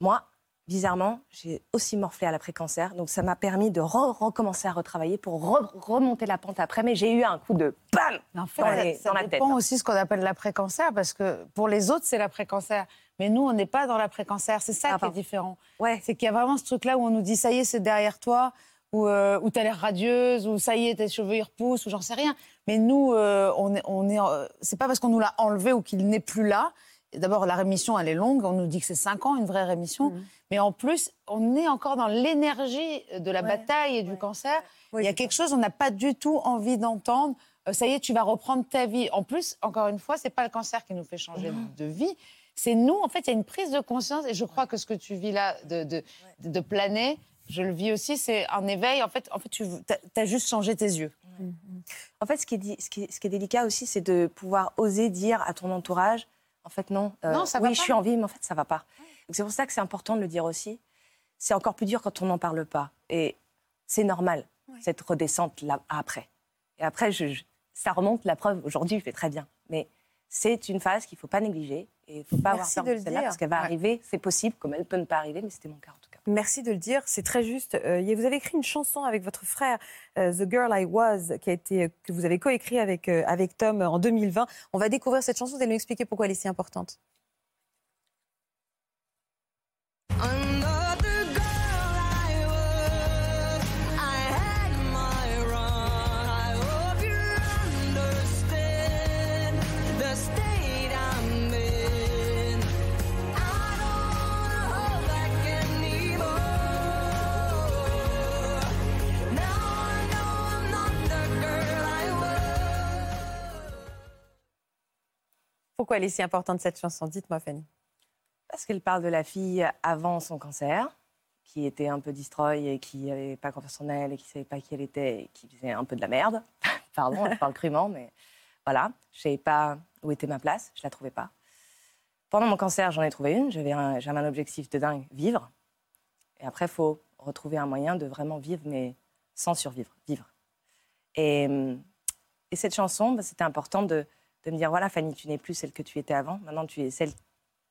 Moi, bizarrement, j'ai aussi morflé à l'après-cancer, donc ça m'a permis de re- recommencer à retravailler pour re- remonter la pente après, mais j'ai eu un coup de BAM En fait, dans, ça- les- ça dans la tête. dépend aussi ce qu'on appelle l'après-cancer, parce que pour les autres, c'est l'après-cancer. Mais nous, on n'est pas dans l'après-cancer. C'est ça Ah, qui est différent. Ouais. C'est qu'il y a vraiment ce truc-là où on nous dit ça y est, c'est derrière toi, ou euh, où tu as l'air radieuse, ou ça y est, tes cheveux ils repoussent, ou j'en sais rien. Mais nous, euh, on est, on est, euh, c'est pas parce qu'on nous l'a enlevé ou qu'il n'est plus là. D'abord, la rémission, elle est longue. On nous dit que c'est 5 ans, une vraie rémission. Mhm. Mais en plus, on est encore dans l'énergie de la bataille et du cancer. Il y a quelque chose, on n'a pas du tout envie d'entendre. euh, ça y est, tu vas reprendre ta vie. En plus, encore une fois, c'est pas le cancer qui nous fait changer de vie. C'est nous, en fait, il y a une prise de conscience. Et je crois que ce que tu vis là, de, de, de planer, je le vis aussi, c'est un éveil. En fait, en fait tu as, juste changé tes yeux. En fait, ce qui est, dit- ce qui est- ce qui est délicat aussi, c'est de pouvoir oser dire à ton entourage, en fait, non, euh, Non, ça oui, je suis en vie, mais en fait, ça va pas. C'est pour ça que c'est important de le dire aussi. C'est encore plus dur quand on n'en parle pas. Et c'est normal, cette redescente là, après. Et après, je- je- ça remonte, la preuve, aujourd'hui, je vais très bien. Mais c'est une phase qu'il ne faut pas négliger. Et il ne faut pas Merci avoir peur le de celle-là, dire. parce qu'elle va Ouais. arriver, c'est possible, comme elle peut ne pas arriver, mais c'était mon cas en tout cas. Merci de le dire, c'est très juste. Euh, vous avez écrit une chanson avec votre frère, euh, The Girl I Was, qui a été, que vous avez coécrit avec, euh, avec Tom euh, en 2020. On va découvrir cette chanson, vous allez nous expliquer pourquoi elle est si importante. Pourquoi elle est si importante cette chanson? Dites-moi, Fanny. Parce qu'elle parle de la fille avant son cancer, qui était un peu destroy et qui n'avait pas confiance en elle et qui ne savait pas qui elle était et qui faisait un peu de la merde. <laughs> Pardon, je parle crûment, mais voilà. Je ne savais pas où était ma place, je ne la trouvais pas. Pendant mon cancer, j'en ai trouvé une. J'avais un, objectif de dingue, vivre. Et après, il faut retrouver un moyen de vraiment vivre, mais sans survivre, vivre. Et, hum, et cette chanson, bah, c'était important de, de me dire, voilà, Fanny, tu n'es plus celle que tu étais avant. Maintenant, tu es celle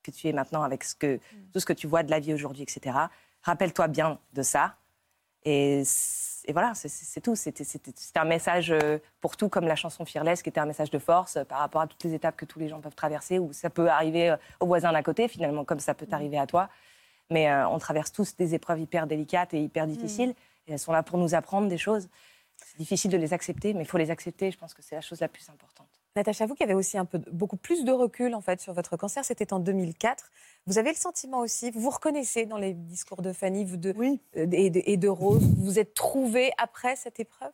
que tu es maintenant avec ce que, tout ce que tu vois de la vie aujourd'hui, etc. Rappelle-toi bien de ça. Et, voilà, c'est- tout. C'était un message euh, pour tout, comme la chanson Fearless, qui était un message de force euh, par rapport à toutes les étapes que tous les gens peuvent traverser, où ça peut arriver euh, au voisin d'à côté, finalement, comme ça peut t'arriver à toi. Mais euh, on traverse tous des épreuves hyper délicates et hyper difficiles. Et elles sont là pour nous apprendre des choses. C'est difficile de les accepter, mais il faut les accepter. Je pense que c'est la chose la plus importante. Natacha, vous qui avez aussi un peu, beaucoup plus de recul en fait sur votre cancer, c'était en 2004. Vous avez le sentiment aussi, vous vous reconnaissez dans les discours de Fanny vous de, Oui. euh, et, de, et de Rose, vous vous êtes trouvés après cette épreuve?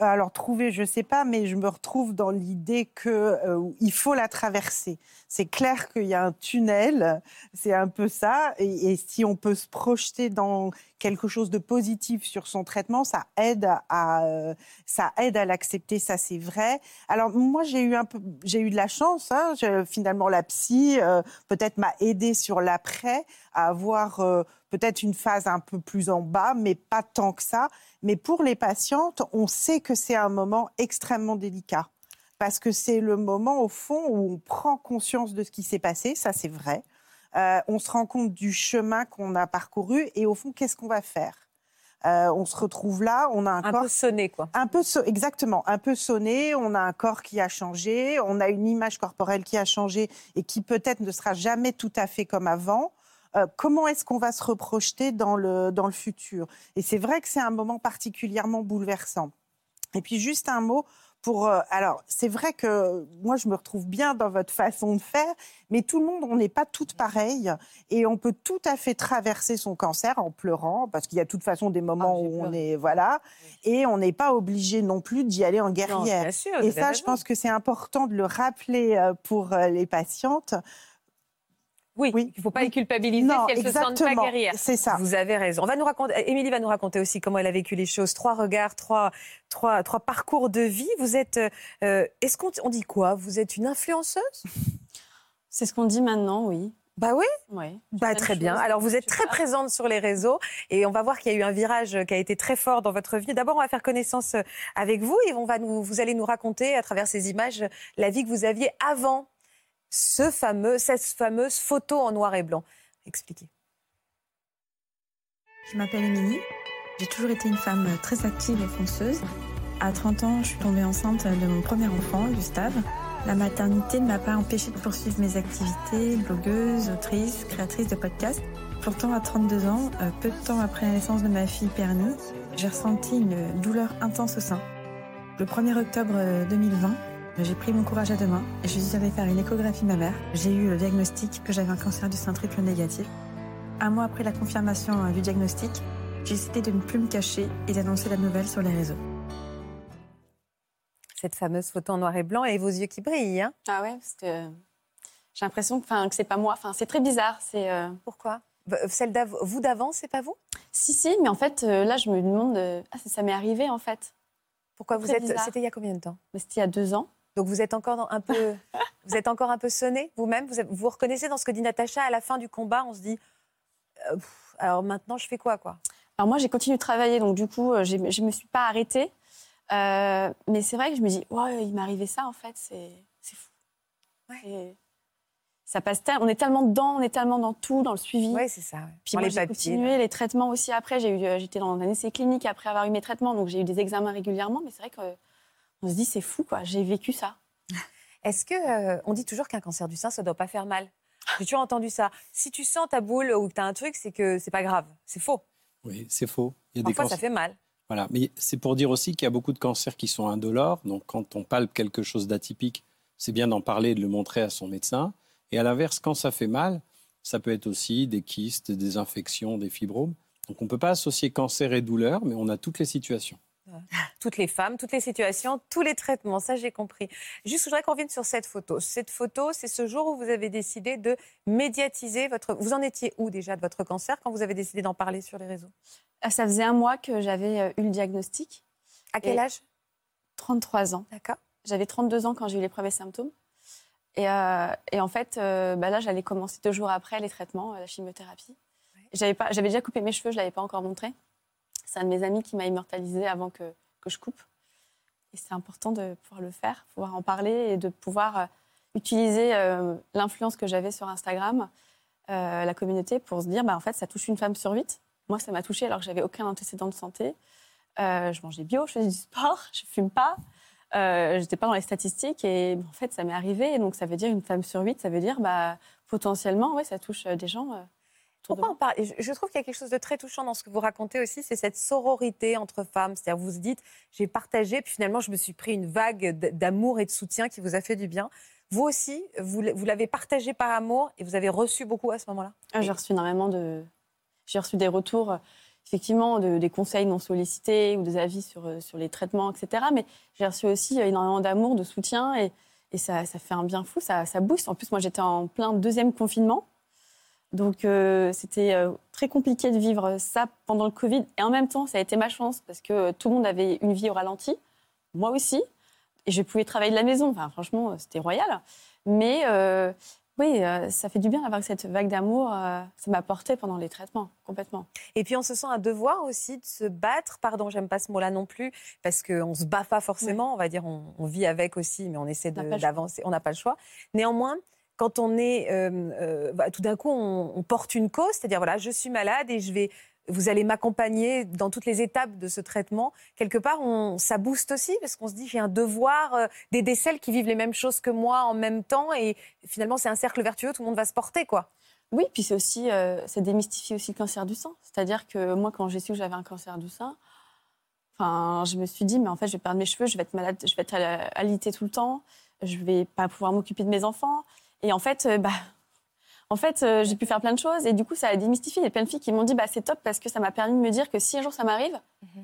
Euh, Alors trouver, je sais pas, mais je me retrouve dans l'idée que euh, il faut la traverser. C'est clair qu'il y a un tunnel, c'est un peu ça. Et, et si on peut se projeter dans quelque chose de positif sur son traitement, ça aide à, ça aide à l'accepter. Ça, c'est vrai. Alors moi, j'ai eu un peu, j'ai eu de la chance. Hein, Je- finalement, la psy euh, peut-être m'a aidé sur l'après à avoir euh, peut-être une phase un peu plus en bas, mais pas tant que ça. Mais pour les patientes, on sait que c'est un moment extrêmement délicat. Parce que c'est le moment, au fond, où on prend conscience de ce qui s'est passé, ça c'est vrai. Euh, on se rend compte du chemin qu'on a parcouru et au fond, qu'est-ce qu'on va faire? Euh, On se retrouve là, on a un, Un corps peu sonné, quoi. un peu so- exactement, un peu sonné. On a un corps qui a changé, on a une image corporelle qui a changé et qui peut-être ne sera jamais tout à fait comme avant. Euh, comment est-ce qu'on va se reprojeter dans le, dans le futur? Et c'est vrai que c'est un moment particulièrement bouleversant. Et puis juste un mot pour. euh, alors, c'est vrai que moi, je me retrouve bien dans votre façon de faire, mais tout le monde, on n'est pas toutes pareilles. Et on peut tout à fait traverser son cancer en pleurant, parce qu'il y a de toute façon des moments où on est. Voilà. Et on n'est pas obligé non plus d'y aller en guerrière. bien sûr, et ça, je pense que c'est important de le rappeler euh, pour euh, les patientes. Oui, il ne faut pas les culpabiliser Non, si elles se sentent pas guerrières. C'est ça. Vous avez raison. On va nous raconter, Émilie va nous raconter aussi comment elle a vécu les choses. Trois regards, trois, trois, trois parcours de vie. Vous êtes, euh, est-ce qu'on on dit quoi? Vous êtes une influenceuse? <laughs> C'est ce qu'on dit maintenant, oui. Bah oui. Oui. Bah, très bien. Alors, vous êtes très présente sur les réseaux et on va voir qu'il y a eu un virage qui a été très fort dans votre vie. D'abord, on va faire connaissance avec vous et on va nous, vous allez nous raconter à travers ces images la vie que vous aviez avant ce fameux, cette fameuse photo en noir et blanc. Expliquez. Je m'appelle Émilie. J'ai toujours été une femme très active et fonceuse. À 30 ans, je suis tombée enceinte de mon premier enfant, Gustave. La maternité ne m'a pas empêchée de poursuivre mes activités, blogueuse, autrice, créatrice de podcasts. Pourtant, à 32 ans, euh, peu de temps après la naissance de ma fille Pernie, j'ai ressenti une douleur intense au sein. Le 1er octobre euh, 2020, j'ai pris mon courage à deux mains et je suis allée faire une échographie mammaire. J'ai eu le diagnostic que j'avais un cancer du sein triple négatif. Un mois après la confirmation euh, du diagnostic, j'ai décidé de ne plus me cacher et d'annoncer la nouvelle sur les réseaux. Cette fameuse photo en noir et blanc et vos yeux qui brillent. Hein Ah ouais, parce que j'ai l'impression que, enfin, que c'est pas moi. Enfin, c'est très bizarre. C'est euh, pourquoi? Celle d'avant, vous d'avant, c'est pas vous? Si, si, mais en fait, euh, là, je me demande, euh, ah, ça, ça m'est arrivé en fait. Pourquoi vous êtes bizarre. C'était il y a combien de temps? Mais C'était il y a deux ans. Donc vous êtes encore un peu, <laughs> vous êtes encore un peu sonné vous-même? Vous vous reconnaissez dans ce que dit Natacha à la fin du combat. On se dit, euh, pff, alors maintenant je fais quoi quoi? Alors moi, j'ai continué de travailler, donc du coup, euh, je ne me suis pas arrêtée. Euh, mais c'est vrai que je me dis, ouais, il m'est arrivé ça, en fait, c'est c'est fou. Ça passe tel- on est tellement dedans, on est tellement dans tout, dans le suivi. Oui, c'est ça. ouais. Puis Dans moi, j'ai continué les traitements aussi après. J'ai eu, J'étais dans un essai clinique après avoir eu mes traitements, donc j'ai eu des examens régulièrement. Mais c'est vrai qu'on se dit, c'est fou, quoi. J'ai vécu ça. <laughs> Est-ce que euh, on dit toujours qu'un cancer du sein, ça doit pas faire mal? J'ai toujours entendu ça. Si tu sens ta boule ou que tu as un truc, c'est que c'est pas grave. C'est faux. Oui, c'est faux. Il y a des Parfois, ça fait mal. Voilà, mais c'est pour dire aussi qu'il y a beaucoup de cancers qui sont indolores. Donc, quand on palpe quelque chose d'atypique, c'est bien d'en parler et de le montrer à son médecin. Et à l'inverse, quand ça fait mal, ça peut être aussi des kystes, des infections, des fibromes. Donc, on ne peut pas associer cancer et douleur, mais on a toutes les situations. Toutes les femmes, toutes les situations, tous les traitements, ça j'ai compris. Juste, je voudrais qu'on revienne sur cette photo. Cette photo, c'est ce jour où vous avez décidé de médiatiser votre. Vous en étiez où déjà de votre cancer quand vous avez décidé d'en parler sur les réseaux? Ah, Ça faisait un mois que j'avais euh, eu le diagnostic. À quel âge? 33 ans. D'accord. J'avais 32 ans quand j'ai eu les premiers symptômes. Et, euh, et en fait, euh, bah là, j'allais commencer deux jours après les traitements, la chimiothérapie. J'avais déjà coupé mes cheveux, je ne l'avais pas encore montré. C'est un de mes amis qui m'a immortalisée avant que, que je coupe. Et c'est important de pouvoir le faire, pouvoir en parler et de pouvoir euh, utiliser euh, l'influence que j'avais sur Instagram, euh, la communauté, pour se dire, bah, en fait, ça touche une femme sur huit. Moi, ça m'a touchée alors que j'avais aucun antécédent de santé. Euh, je mangeais bio, je faisais du sport, je fume pas. Euh, j'étais pas dans les statistiques et en fait ça m'est arrivé donc ça veut dire une femme sur huit ça veut dire bah potentiellement ouais ça touche des gens Pourquoi on parle je, trouve qu'il y a quelque chose de très touchant dans ce que vous racontez aussi, c'est cette sororité entre femmes. C'est-à-dire, vous vous dites, j'ai partagé, puis finalement, je me suis pris une vague d'amour et de soutien qui vous a fait du bien. Vous aussi, vous, l'avez partagé par amour et vous avez reçu beaucoup à ce moment-là? Ah, j'ai reçu énormément de j'ai reçu des retours effectivement de- des conseils non sollicités ou des avis sur, euh, sur les traitements etc mais j'ai reçu aussi euh, énormément d'amour de soutien et, et ça, ça fait un bien fou ça, ça booste. En plus moi j'étais en plein deuxième confinement donc euh, c'était euh, très compliqué de vivre ça pendant le Covid. Et en même temps, ça a été ma chance parce que euh, tout le monde avait une vie au ralenti, moi aussi. Et je pouvais travailler de la maison. Enfin, franchement, c'était royal. Mais oui, ça fait du bien d'avoir cette vague d'amour. ça m'a porté pendant les traitements, complètement. Et puis on se sent un devoir aussi de se battre. Pardon, j'aime pas ce mot-là non plus, parce qu'on se bat pas forcément. On va dire, on, on vit avec aussi, mais on essaie d'avancer. On n'a pas le choix. Néanmoins, quand on est, euh, euh, bah, tout d'un coup, on, porte une cause, c'est-à-dire voilà, je suis malade et je vais, vous allez m'accompagner dans toutes les étapes de ce traitement. Quelque part, ça booste aussi parce qu'on se dit j'ai un devoir euh, d'aider celles qui vivent les mêmes choses que moi en même temps et finalement c'est un cercle vertueux, tout le monde va se porter quoi. Oui, puis c'est aussi, euh, ça démystifie aussi le cancer du sein. C'est-à-dire que moi, quand j'ai su que j'avais un cancer du sein, Enfin, je me suis dit, mais en fait, je vais perdre mes cheveux, je vais être malade, je vais être alitée tout le temps, je vais pas pouvoir m'occuper de mes enfants. Et en fait, euh, bah, en fait, euh, j'ai pu faire plein de choses. Et du coup, ça a démystifié. Il y a plein de filles qui m'ont dit, bah, c'est top parce que ça m'a permis de me dire que si un jour ça m'arrive,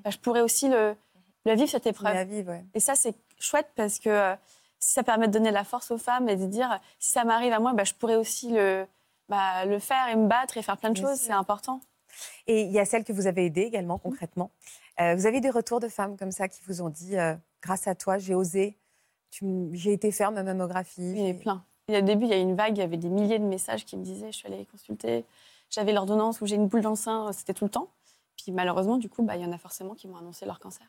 bah, je pourrais aussi le, le vivre cette épreuve. La vivre, ouais. Et ça, c'est chouette parce que euh, si ça permet de donner de la force aux femmes et de dire, si ça m'arrive à moi, bah, je pourrais aussi le, bah, le faire et me battre et faire plein de Bien choses. C'est important. Et il y a celles que vous avez aidées également concrètement. Euh, vous avez des retours de femmes comme ça qui vous ont dit grâce à toi, j'ai osé, j'ai été faire ma mammographie. Il y en a plein. Au début, il y a eu une vague, il y avait des milliers de messages qui me disaient je suis allée consulter, j'avais l'ordonnance où j'ai une boule dans le sein, c'était tout le temps. Puis malheureusement, du coup, bah, il y en a forcément qui m'ont annoncé leur cancer.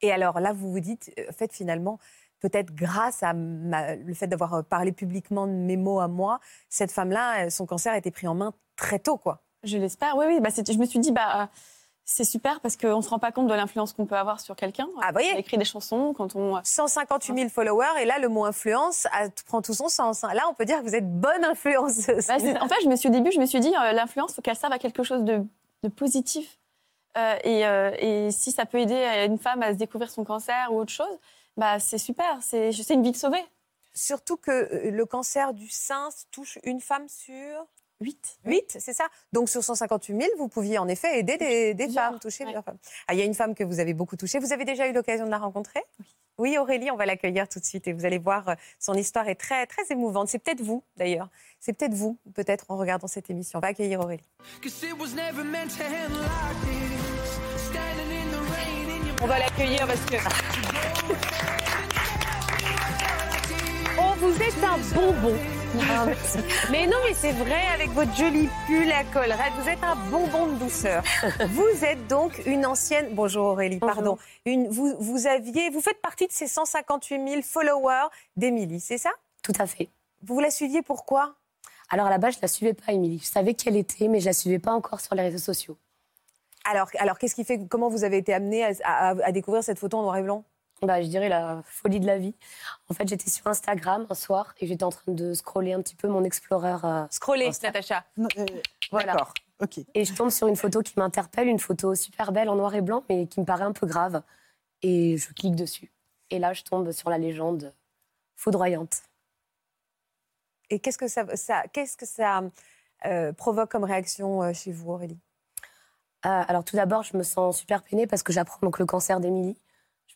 Et alors là, vous vous dites, euh, en fait, finalement, peut-être grâce à ma- le fait d'avoir euh, parlé publiquement de mes mots à moi, cette femme-là, euh, son cancer a été pris en main très tôt, quoi. Je l'espère, oui, oui. Bah, je me suis dit, bah, euh, c'est super parce qu'on ne se rend pas compte de l'influence qu'on peut avoir sur quelqu'un. Ah, voyez On écrit des chansons quand on. 158 000 followers, et là, le mot influence a- prend tout son sens. hein. Là, on peut dire que vous êtes bonne influenceuse. Bah, en fait, je me suis, au début, je me suis dit, euh, l'influence, il faut qu'elle serve à quelque chose de, de positif. Euh, et, euh, et si ça peut aider une femme à se découvrir son cancer ou autre chose, bah, c'est super. C'est une vie de sauver. Surtout que euh, le cancer du sein touche une femme sur 8. 8, c'est ça Donc sur 158 000, vous pouviez en effet aider des, des femmes, toucher plusieurs femmes. Ah, il y a une femme que vous avez beaucoup touchée. Vous avez déjà eu l'occasion de la rencontrer? Oui. Aurélie, on va l'accueillir tout de suite et vous allez voir, euh, son histoire est très, très émouvante. C'est peut-être vous, d'ailleurs. C'est peut-être vous, peut-être, en regardant cette émission. On va accueillir Aurélie. On va l'accueillir parce que... <laughs> Oh, vous êtes un bonbon. Ah, merci. Mais non, mais c'est vrai, avec votre joli pull à collerette, vous êtes un bonbon de douceur. Vous êtes donc une ancienne. Bonjour Aurélie, pardon. Une, vous, vous aviez, vous faites partie de ces 158 000 followers d'Émilie, c'est ça? Tout à fait. Vous la suiviez pourquoi? Alors à la base, je la suivais pas, Émilie. Je savais qui elle était, mais je la suivais pas encore sur les réseaux sociaux. Alors, alors qu'est-ce qui fait, comment vous avez été amenée à, à- à découvrir cette photo en noir et blanc? Bah, je dirais la folie de la vie. En fait, j'étais sur Instagram un soir et j'étais en train de scroller un petit peu mon Explorer. euh, Scroller. Natacha. Voilà. D'accord, ok. Et je tombe sur une photo qui m'interpelle, une photo super belle en noir et blanc, mais qui me paraît un peu grave. Et je clique dessus. Et là, je tombe sur la légende foudroyante. Et qu'est-ce que ça, ça, qu'est-ce que ça euh, provoque comme réaction euh, chez vous, Aurélie? Euh, alors tout d'abord, je me sens super peinée parce que j'apprends donc le cancer d'Émilie.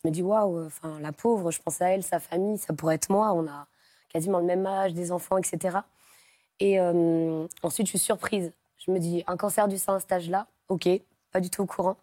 Je me dis waouh, enfin la pauvre, je pense à elle, sa famille, ça pourrait être moi. On a quasiment le même âge, des enfants, etc. Et euh, ensuite, je suis surprise. Je me dis un cancer du sein à cet âge-là, ok, pas du tout au courant.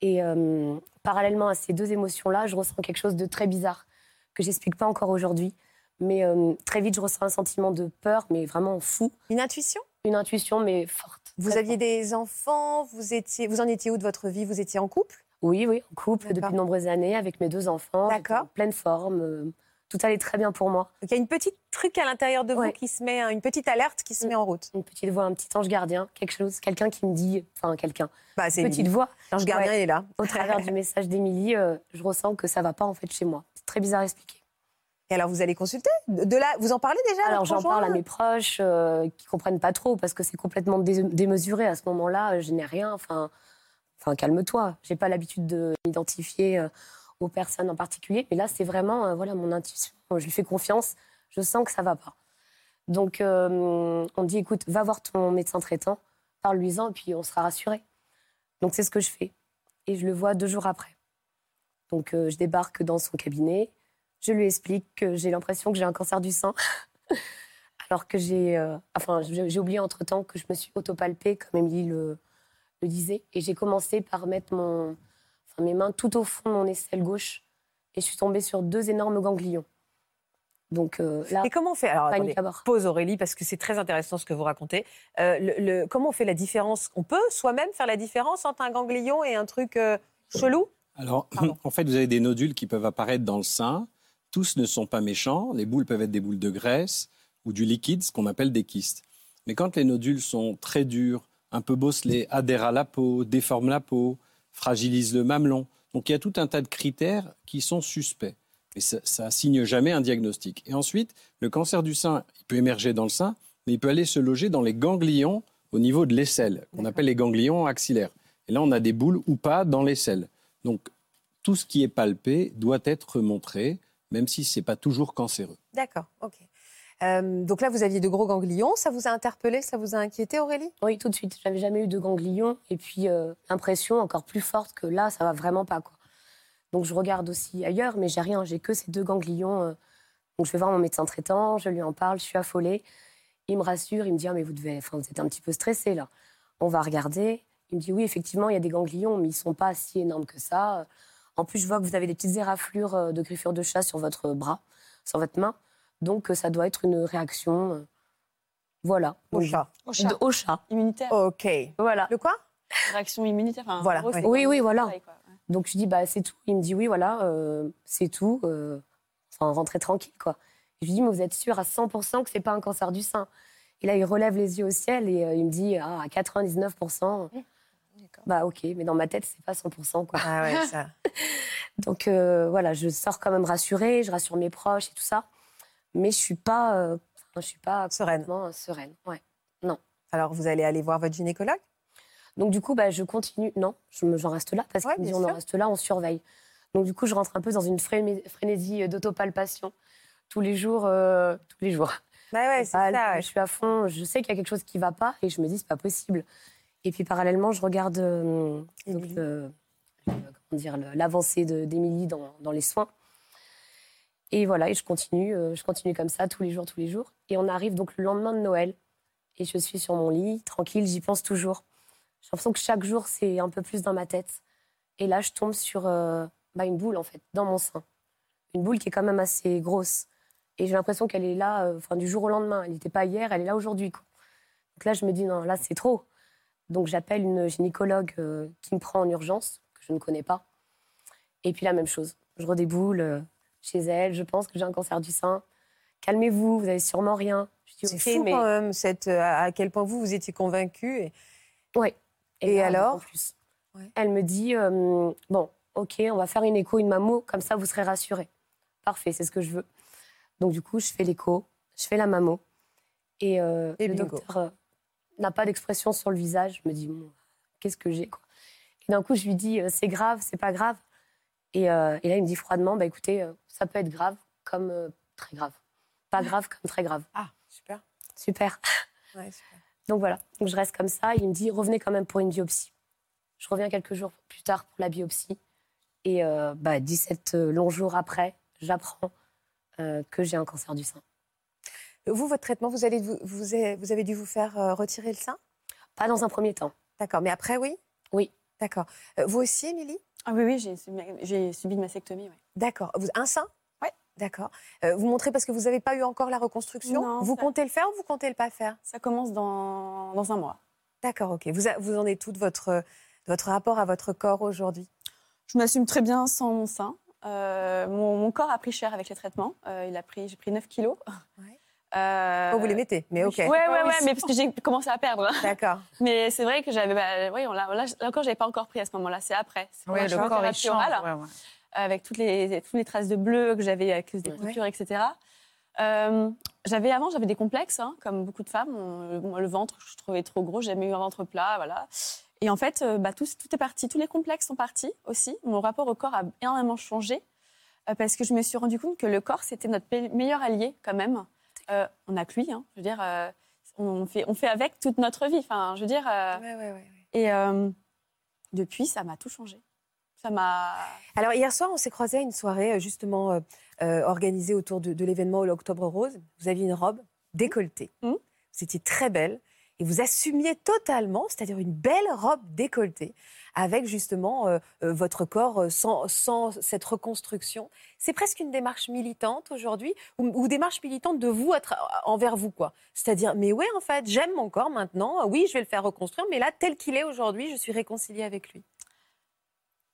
Et euh, parallèlement à ces deux émotions-là, je ressens quelque chose de très bizarre que j'explique pas encore aujourd'hui. Mais euh, très vite, je ressens un sentiment de peur, mais vraiment fou. Une intuition? Une intuition, mais forte. Vous aviez des enfants, vous, étiez, vous en étiez où de votre vie? Vous étiez en couple? Oui, oui, en couple D'accord. depuis de nombreuses années avec mes deux enfants. J'étais en pleine forme. euh, tout allait très bien pour moi. Donc il y a une petite truc à l'intérieur de vous Ouais. qui se met, une petite alerte qui se met en route. Une petite voix, un petit ange gardien, quelque chose, quelqu'un qui me dit, enfin quelqu'un, Bah, c'est une petite voix. L'ange gardien, est là. Au travers du message d'Émilie, euh, je ressens que ça va pas en fait chez moi. C'est très bizarre à expliquer. Et alors vous allez consulter De là, vous en parlez déjà Alors j'en parle à mes proches euh, qui comprennent pas trop parce que c'est complètement dé- démesuré à ce moment-là. Je n'ai rien. Enfin, enfin calme-toi. J'ai pas l'habitude de m'identifier euh, aux personnes en particulier. Mais là, c'est vraiment euh, voilà mon intuition. Je lui fais confiance. Je sens que ça va pas. Donc euh, on dit écoute, va voir ton médecin traitant, parle-lui-en et puis on sera rassuré. Donc c'est ce que je fais et je le vois deux jours après. Donc je débarque dans son cabinet. Je lui explique que j'ai l'impression que j'ai un cancer du sein. <laughs> Alors que j'ai. enfin, j'ai oublié entre temps que je me suis autopalpée, comme Émilie le, le disait. Et j'ai commencé par mettre mon, enfin, mes mains tout au fond de mon aisselle gauche. Et je suis tombée sur deux énormes ganglions. Donc euh, là. Et comment on fait? Alors attendez, à bord. pause Aurélie parce que c'est très intéressant ce que vous racontez. Euh, le, le- comment on fait la différence? On peut soi-même faire la différence entre un ganglion et un truc euh, chelou? Alors, <laughs> en fait, vous avez des nodules qui peuvent apparaître dans le sein. Tous ne sont pas méchants. Les boules peuvent être des boules de graisse ou du liquide, ce qu'on appelle des kystes. Mais quand les nodules sont très durs, un peu bosselés, adhèrent à la peau, déforment la peau, fragilisent le mamelon, donc il y a tout un tas de critères qui sont suspects. Mais ça ne signe jamais un diagnostic. Et ensuite, le cancer du sein, il peut émerger dans le sein, mais il peut aller se loger dans les ganglions au niveau de l'aisselle, qu'on appelle les ganglions axillaires. Et là, on a des boules ou pas dans l'aisselle. Donc, tout ce qui est palpé doit être montré, même si ce n'est pas toujours cancéreux. D'accord, ok. Euh, donc là, vous aviez de gros ganglions. Ça vous a interpellé, ça vous a inquiété, Aurélie? Oui, tout de suite. J'avais jamais eu de ganglions. Et puis, euh, l'impression encore plus forte que là, ça va vraiment pas. Donc, je regarde aussi ailleurs, mais j'ai rien. J'ai que ces deux ganglions. euh. Donc, je vais voir mon médecin traitant, je lui en parle, je suis affolée. Il me rassure, il me dit Ah, mais vous, devez... enfin, vous êtes un petit peu stressé là. On va regarder. Il me dit Oui, effectivement, il y a des ganglions, mais ils sont pas si énormes que ça. En plus, je vois que vous avez des petites éraflures euh, de griffures de chat sur votre bras, sur votre main. Donc, euh, ça doit être une réaction. euh, Voilà. Au chat. Au chat. de- Au chat. Immunitaire. Ok. Voilà. Le quoi? Réaction immunitaire. Enfin, en Voilà, gros, oui. Oui, oui, voilà. pareil. Donc je dis bah c'est tout. Il me dit oui voilà euh, c'est tout. euh, enfin rentrez tranquille quoi. Et je lui dis mais vous êtes sûr à 100% que c'est pas un cancer du sein? Et là il relève les yeux au ciel et euh, il me dit ah, à 99%. Bah ok mais dans ma tête c'est pas 100% quoi. Ah ouais, ça. <laughs> Donc euh, voilà je sors quand même rassurée, je rassure mes proches et tout ça. Mais je suis pas euh, je suis pas Sereine. euh, sereine. Ouais. Non. Alors, vous allez aller voir votre gynécologue? Donc du coup, bah, je continue. Non, je j'en reste là parce Ouais, bien on en reste là, on surveille. Donc du coup, je rentre un peu dans une fréné- frénésie euh, d'autopalpation tous les jours, euh, tous les jours. Bah ouais, c'est ça. Je suis à fond. Je sais qu'il y a quelque chose qui va pas et je me dis c'est pas possible. Et puis parallèlement, je regarde euh, donc, Émilie. le- le- comment dire l'avancée d'Émilie dans, dans les soins. Et voilà, et je continue, euh, je continue comme ça tous les jours, tous les jours. Et on arrive donc le lendemain de Noël. Et je suis sur mon lit, tranquille, j'y pense toujours. J'ai l'impression que chaque jour, c'est un peu plus dans ma tête. Et là, je tombe sur euh, bah, une boule, en fait, dans mon sein. Une boule qui est quand même assez grosse. Et j'ai l'impression qu'elle est là euh, du jour au lendemain. Elle n'était pas hier, elle est là aujourd'hui. Donc là, je me dis, non, là, c'est trop. Donc j'appelle une gynécologue qui me prend en urgence, que je ne connais pas. Et puis la même chose. Je redéboule chez elle, je pense que j'ai un cancer du sein. Calmez-vous, vous avez sûrement rien. Je dis, C'est ok, fou mais... quand même, cette, euh, à quel point vous, vous étiez convaincue. Et... Oui. Et alors en plus, Ouais. Elle me dit euh, bon, ok, on va faire une écho, une mammo, comme ça vous serez rassurés. Parfait, c'est ce que je veux. Donc du coup, je fais l'écho, je fais la mammo, et, euh, Et le bingo. docteur euh, n'a pas d'expression sur le visage. Je me dis qu'est-ce que j'ai quoi Et d'un coup, je lui dis c'est grave, c'est pas grave. Et, euh, et là, il me dit froidement bah écoutez, euh, ça peut être grave comme euh, très grave, pas grave comme très grave. Ah, super. Super. Ouais, super. Donc voilà, donc je reste comme ça. Il me dit revenez quand même pour une biopsie. Je reviens quelques jours plus tard pour la biopsie. Et euh, bah, 17 longs jours après, j'apprends que j'ai un cancer du sein. Vous, votre traitement, vous, allez, vous, vous avez, dû vous faire retirer le sein? Pas dans un premier temps. D'accord, mais après, oui? Oui. D'accord. Euh, vous aussi, Émilie? Ah oui, oui, j'ai subi, subi une mastectomie. Ouais. D'accord. Un sein? Ouais. D'accord. Euh, vous montrez parce que vous n'avez pas eu encore la reconstruction? Non, Vous ça- comptez le faire ou vous comptez le pas faire? Ça commence dans, dans un mois. D'accord, ok. Vous, a- vous en êtes tout de votre, votre rapport à votre corps aujourd'hui? Je m'assume très bien sans mon sein. Euh, mon, mon corps a pris cher avec les traitements. Euh, il a pris, j'ai pris 9 kilos. Ouais. Euh, Oh, Vous les mettez, mais ok. Ouais, ouais, ouais, mais parce que j'ai commencé à perdre. <laughs> D'accord. Mais c'est vrai que j'avais, bah, oui, on l'a, là, là encore, j'avais pas encore pris à ce moment-là. C'est après. C'est la le corps, ouais, ouais. avec toutes les, toutes les traces de bleu que j'avais avec des Ouais. coutures, etc. Euh, j'avais avant, j'avais des complexes, hein, comme beaucoup de femmes. On- le, le ventre, je trouvais trop gros. J'ai jamais eu un ventre plat, voilà. Et en fait, euh, bah, tout, tout est parti. Tous les complexes sont partis aussi. Mon rapport au corps a énormément changé euh, parce que je me suis rendu compte que le corps, c'était notre meilleur allié quand même. Euh, on n'a que lui. hein. Je veux dire, euh, on, fait, on fait avec toute notre vie. Enfin, je veux dire. euh, Ouais, ouais, ouais. et depuis, ça m'a tout changé. Ça m'a. Alors, hier soir, on s'est croisés à une soirée justement organisée autour de, de l'événement l'Octobre Rose. Vous aviez une robe décolletée. Vous étiez très belle et vous assumiez totalement, c'est-à-dire une belle robe décolletée avec justement euh, euh, votre corps euh, sans, cette reconstruction. C'est presque une démarche militante aujourd'hui ou, démarche militante de vous envers vous, quoi. C'est-à-dire, mais ouais, en fait, j'aime mon corps maintenant. Oui, je vais le faire reconstruire, mais là, tel qu'il est aujourd'hui, je suis réconciliée avec lui.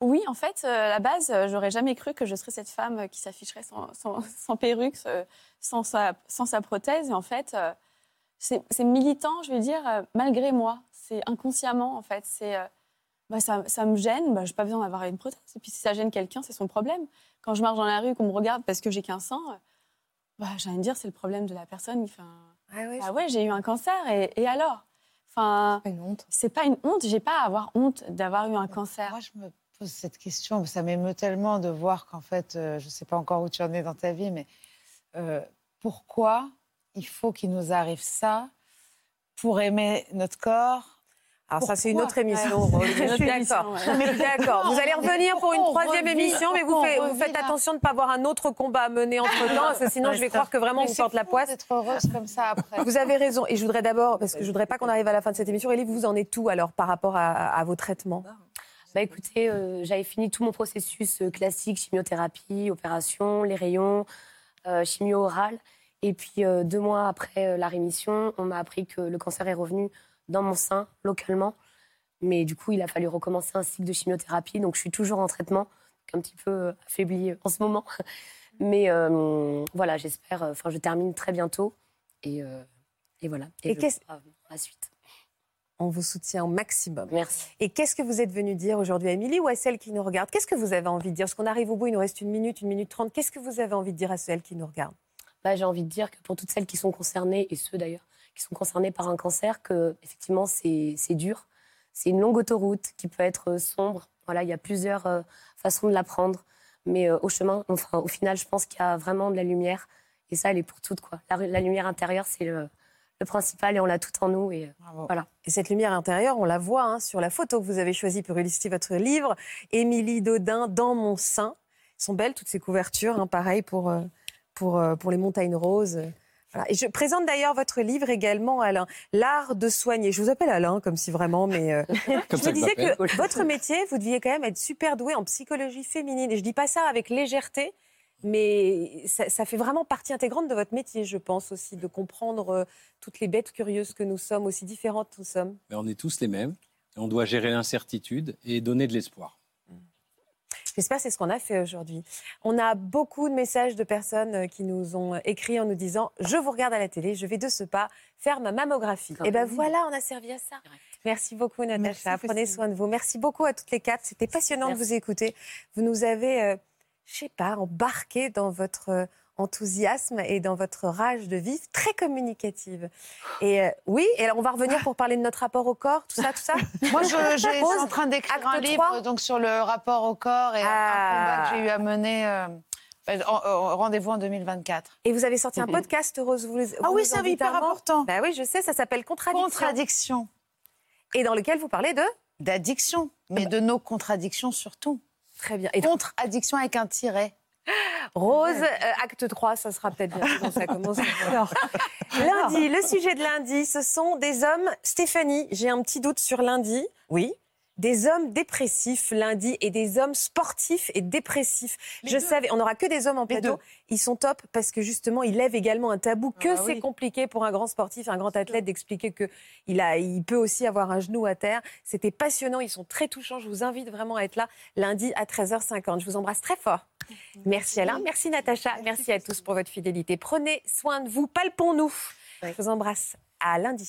Oui, en fait, à la base, j'aurais jamais cru que je serais cette femme qui s'afficherait sans, sans- <laughs> perruque, sans sa, prothèse. Et en fait, c'est militant, je veux dire, malgré moi. C'est inconsciemment, en fait. C'est, bah, ça, ça me gêne, bah, je n'ai pas besoin d'avoir une prothèse. Et puis si ça gêne quelqu'un, c'est son problème. Quand je marche dans la rue, qu'on me regarde parce que j'ai qu'un sein, euh, bah, j'ai envie de dire, c'est le problème de la personne. Enfin, Ah ouais, ah ouais, j'ai eu un cancer, et, et alors? Enfin, Une honte. c'est pas une honte, j'ai pas à avoir honte d'avoir eu un cancer. Moi, je me pose cette question, ça m'émeut tellement de voir qu'en fait, euh, je ne sais pas encore où tu en es dans ta vie, mais euh, pourquoi il faut qu'il nous arrive ça pour aimer notre corps alors ça, c'est une autre émission. Ouais. Rose. Je suis d'accord. Mais d'accord. Vous allez revenir pour une on troisième revit émission, mais vous, faites, on vous attention de ne pas avoir un autre combat à mener entre temps, parce que sinon, je vais croire que vraiment Mais vous porte la poisse. d'être heureuse comme ça après. Vous avez raison. Et je voudrais d'abord, parce que je voudrais pas qu'on arrive à la fin de cette émission, Elie, vous en êtes tout alors par rapport à, à vos traitements? Bah écoutez, euh, j'avais fini tout mon processus euh, classique, chimiothérapie, opération, les rayons, euh, chimio orale. Et puis euh, deux mois après euh, la rémission, on m'a appris que le cancer est revenu dans mon sein, localement. Mais du coup, il a fallu recommencer un cycle de chimiothérapie. Donc je suis toujours en traitement, un petit peu euh, affaiblie en ce moment. <laughs> Mais euh, voilà, j'espère, enfin je termine très bientôt. Et, euh, et voilà. Et je qu'est-ce- la suite. On vous soutient au maximum. Merci. Et qu'est-ce que vous êtes venu dire aujourd'hui à Émilie ou à celles qui nous regardent? Qu'est-ce que vous avez envie de dire? Parce qu'on arrive au bout, il nous reste une minute, une minute trente. Qu'est-ce que vous avez envie de dire à celles qui nous regardent? Bah, j'ai envie de dire que pour toutes celles qui sont concernées, et ceux d'ailleurs qui sont concernés par un cancer, que effectivement c'est c'est dur. C'est une longue autoroute qui peut être euh, sombre. Voilà, il y a plusieurs euh, façons de la prendre. Mais euh, au chemin, enfin, au final, je pense qu'il y a vraiment de la lumière. Et ça, elle est pour toutes. Quoi. La, la lumière intérieure, c'est le, le principal et on l'a tout en nous. Et, voilà. Et cette lumière intérieure, on la voit hein, sur la photo que vous avez choisie pour illustrer votre livre. Émilie Dodin, Dans mon sein. Elles sont belles, toutes ces couvertures. hein, pareil pour, pour, pour les montagnes roses. Voilà. Et je présente d'ailleurs votre livre également, Alain, L'art de soigner. Je vous appelle Alain, comme si vraiment, mais euh, <laughs> Comme je me que disais que votre métier, vous deviez quand même être super doué en psychologie féminine. Et je dis pas ça avec légèreté, mais ça, ça fait vraiment partie intégrante de votre métier, je pense aussi, de comprendre euh, toutes les bêtes curieuses que nous sommes, aussi différentes nous sommes. Mais on est tous les mêmes. Et on doit gérer l'incertitude et donner de l'espoir. J'espère que c'est ce qu'on a fait aujourd'hui. On a beaucoup de messages de personnes euh, qui nous ont écrit en nous disant Je vous regarde à la télé, je vais de ce pas faire ma mammographie. Et ben voilà, on a servi à ça. Merci beaucoup, Natacha. Merci, Prenez soin de vous. Merci beaucoup à toutes les quatre. C'était passionnant de vous écouter. Vous nous avez, euh, je sais pas, embarqué dans votre euh, enthousiasme et dans votre rage de vivre, très communicative. Et euh, oui, et alors on va revenir pour parler de notre rapport au corps, tout ça, tout ça. <laughs> Moi, je, je <laughs> suis en train d'écrire un livre donc, sur le rapport au corps et Ah. un combat que j'ai eu à mener. euh, ben, en- en- Rendez-vous en 2024. Et vous avez sorti un podcast, Rose. Vous, Ah vous oui, nous c'est hyper important. Bah oui, je sais, ça s'appelle Contradiction. Contradiction. Et dans lequel vous parlez de D'addiction, mais de nos contradictions surtout. Très bien. Et Contre-addiction avec un tiret. Rose, euh, acte 3, ça sera peut-être bien quand ça commence. <laughs> Alors, lundi, le sujet de lundi, ce sont des hommes. Stéphanie, j'ai un petit doute sur lundi. Oui. Des hommes dépressifs lundi et des hommes sportifs et dépressifs. Je savais, on n'aura que des hommes en plateau. Ils sont top parce que justement, ils lèvent également un tabou que Ah c'est oui. compliqué pour un grand sportif, un grand athlète d'expliquer que il a, il peut aussi avoir un genou à terre. C'était passionnant, ils sont très touchants. Je vous invite vraiment à être là lundi à 13h50. Je vous embrasse très fort. Merci Alain, merci Natacha, merci à tous pour votre fidélité. Prenez soin de vous, palpons-nous. Je vous embrasse. À lundi.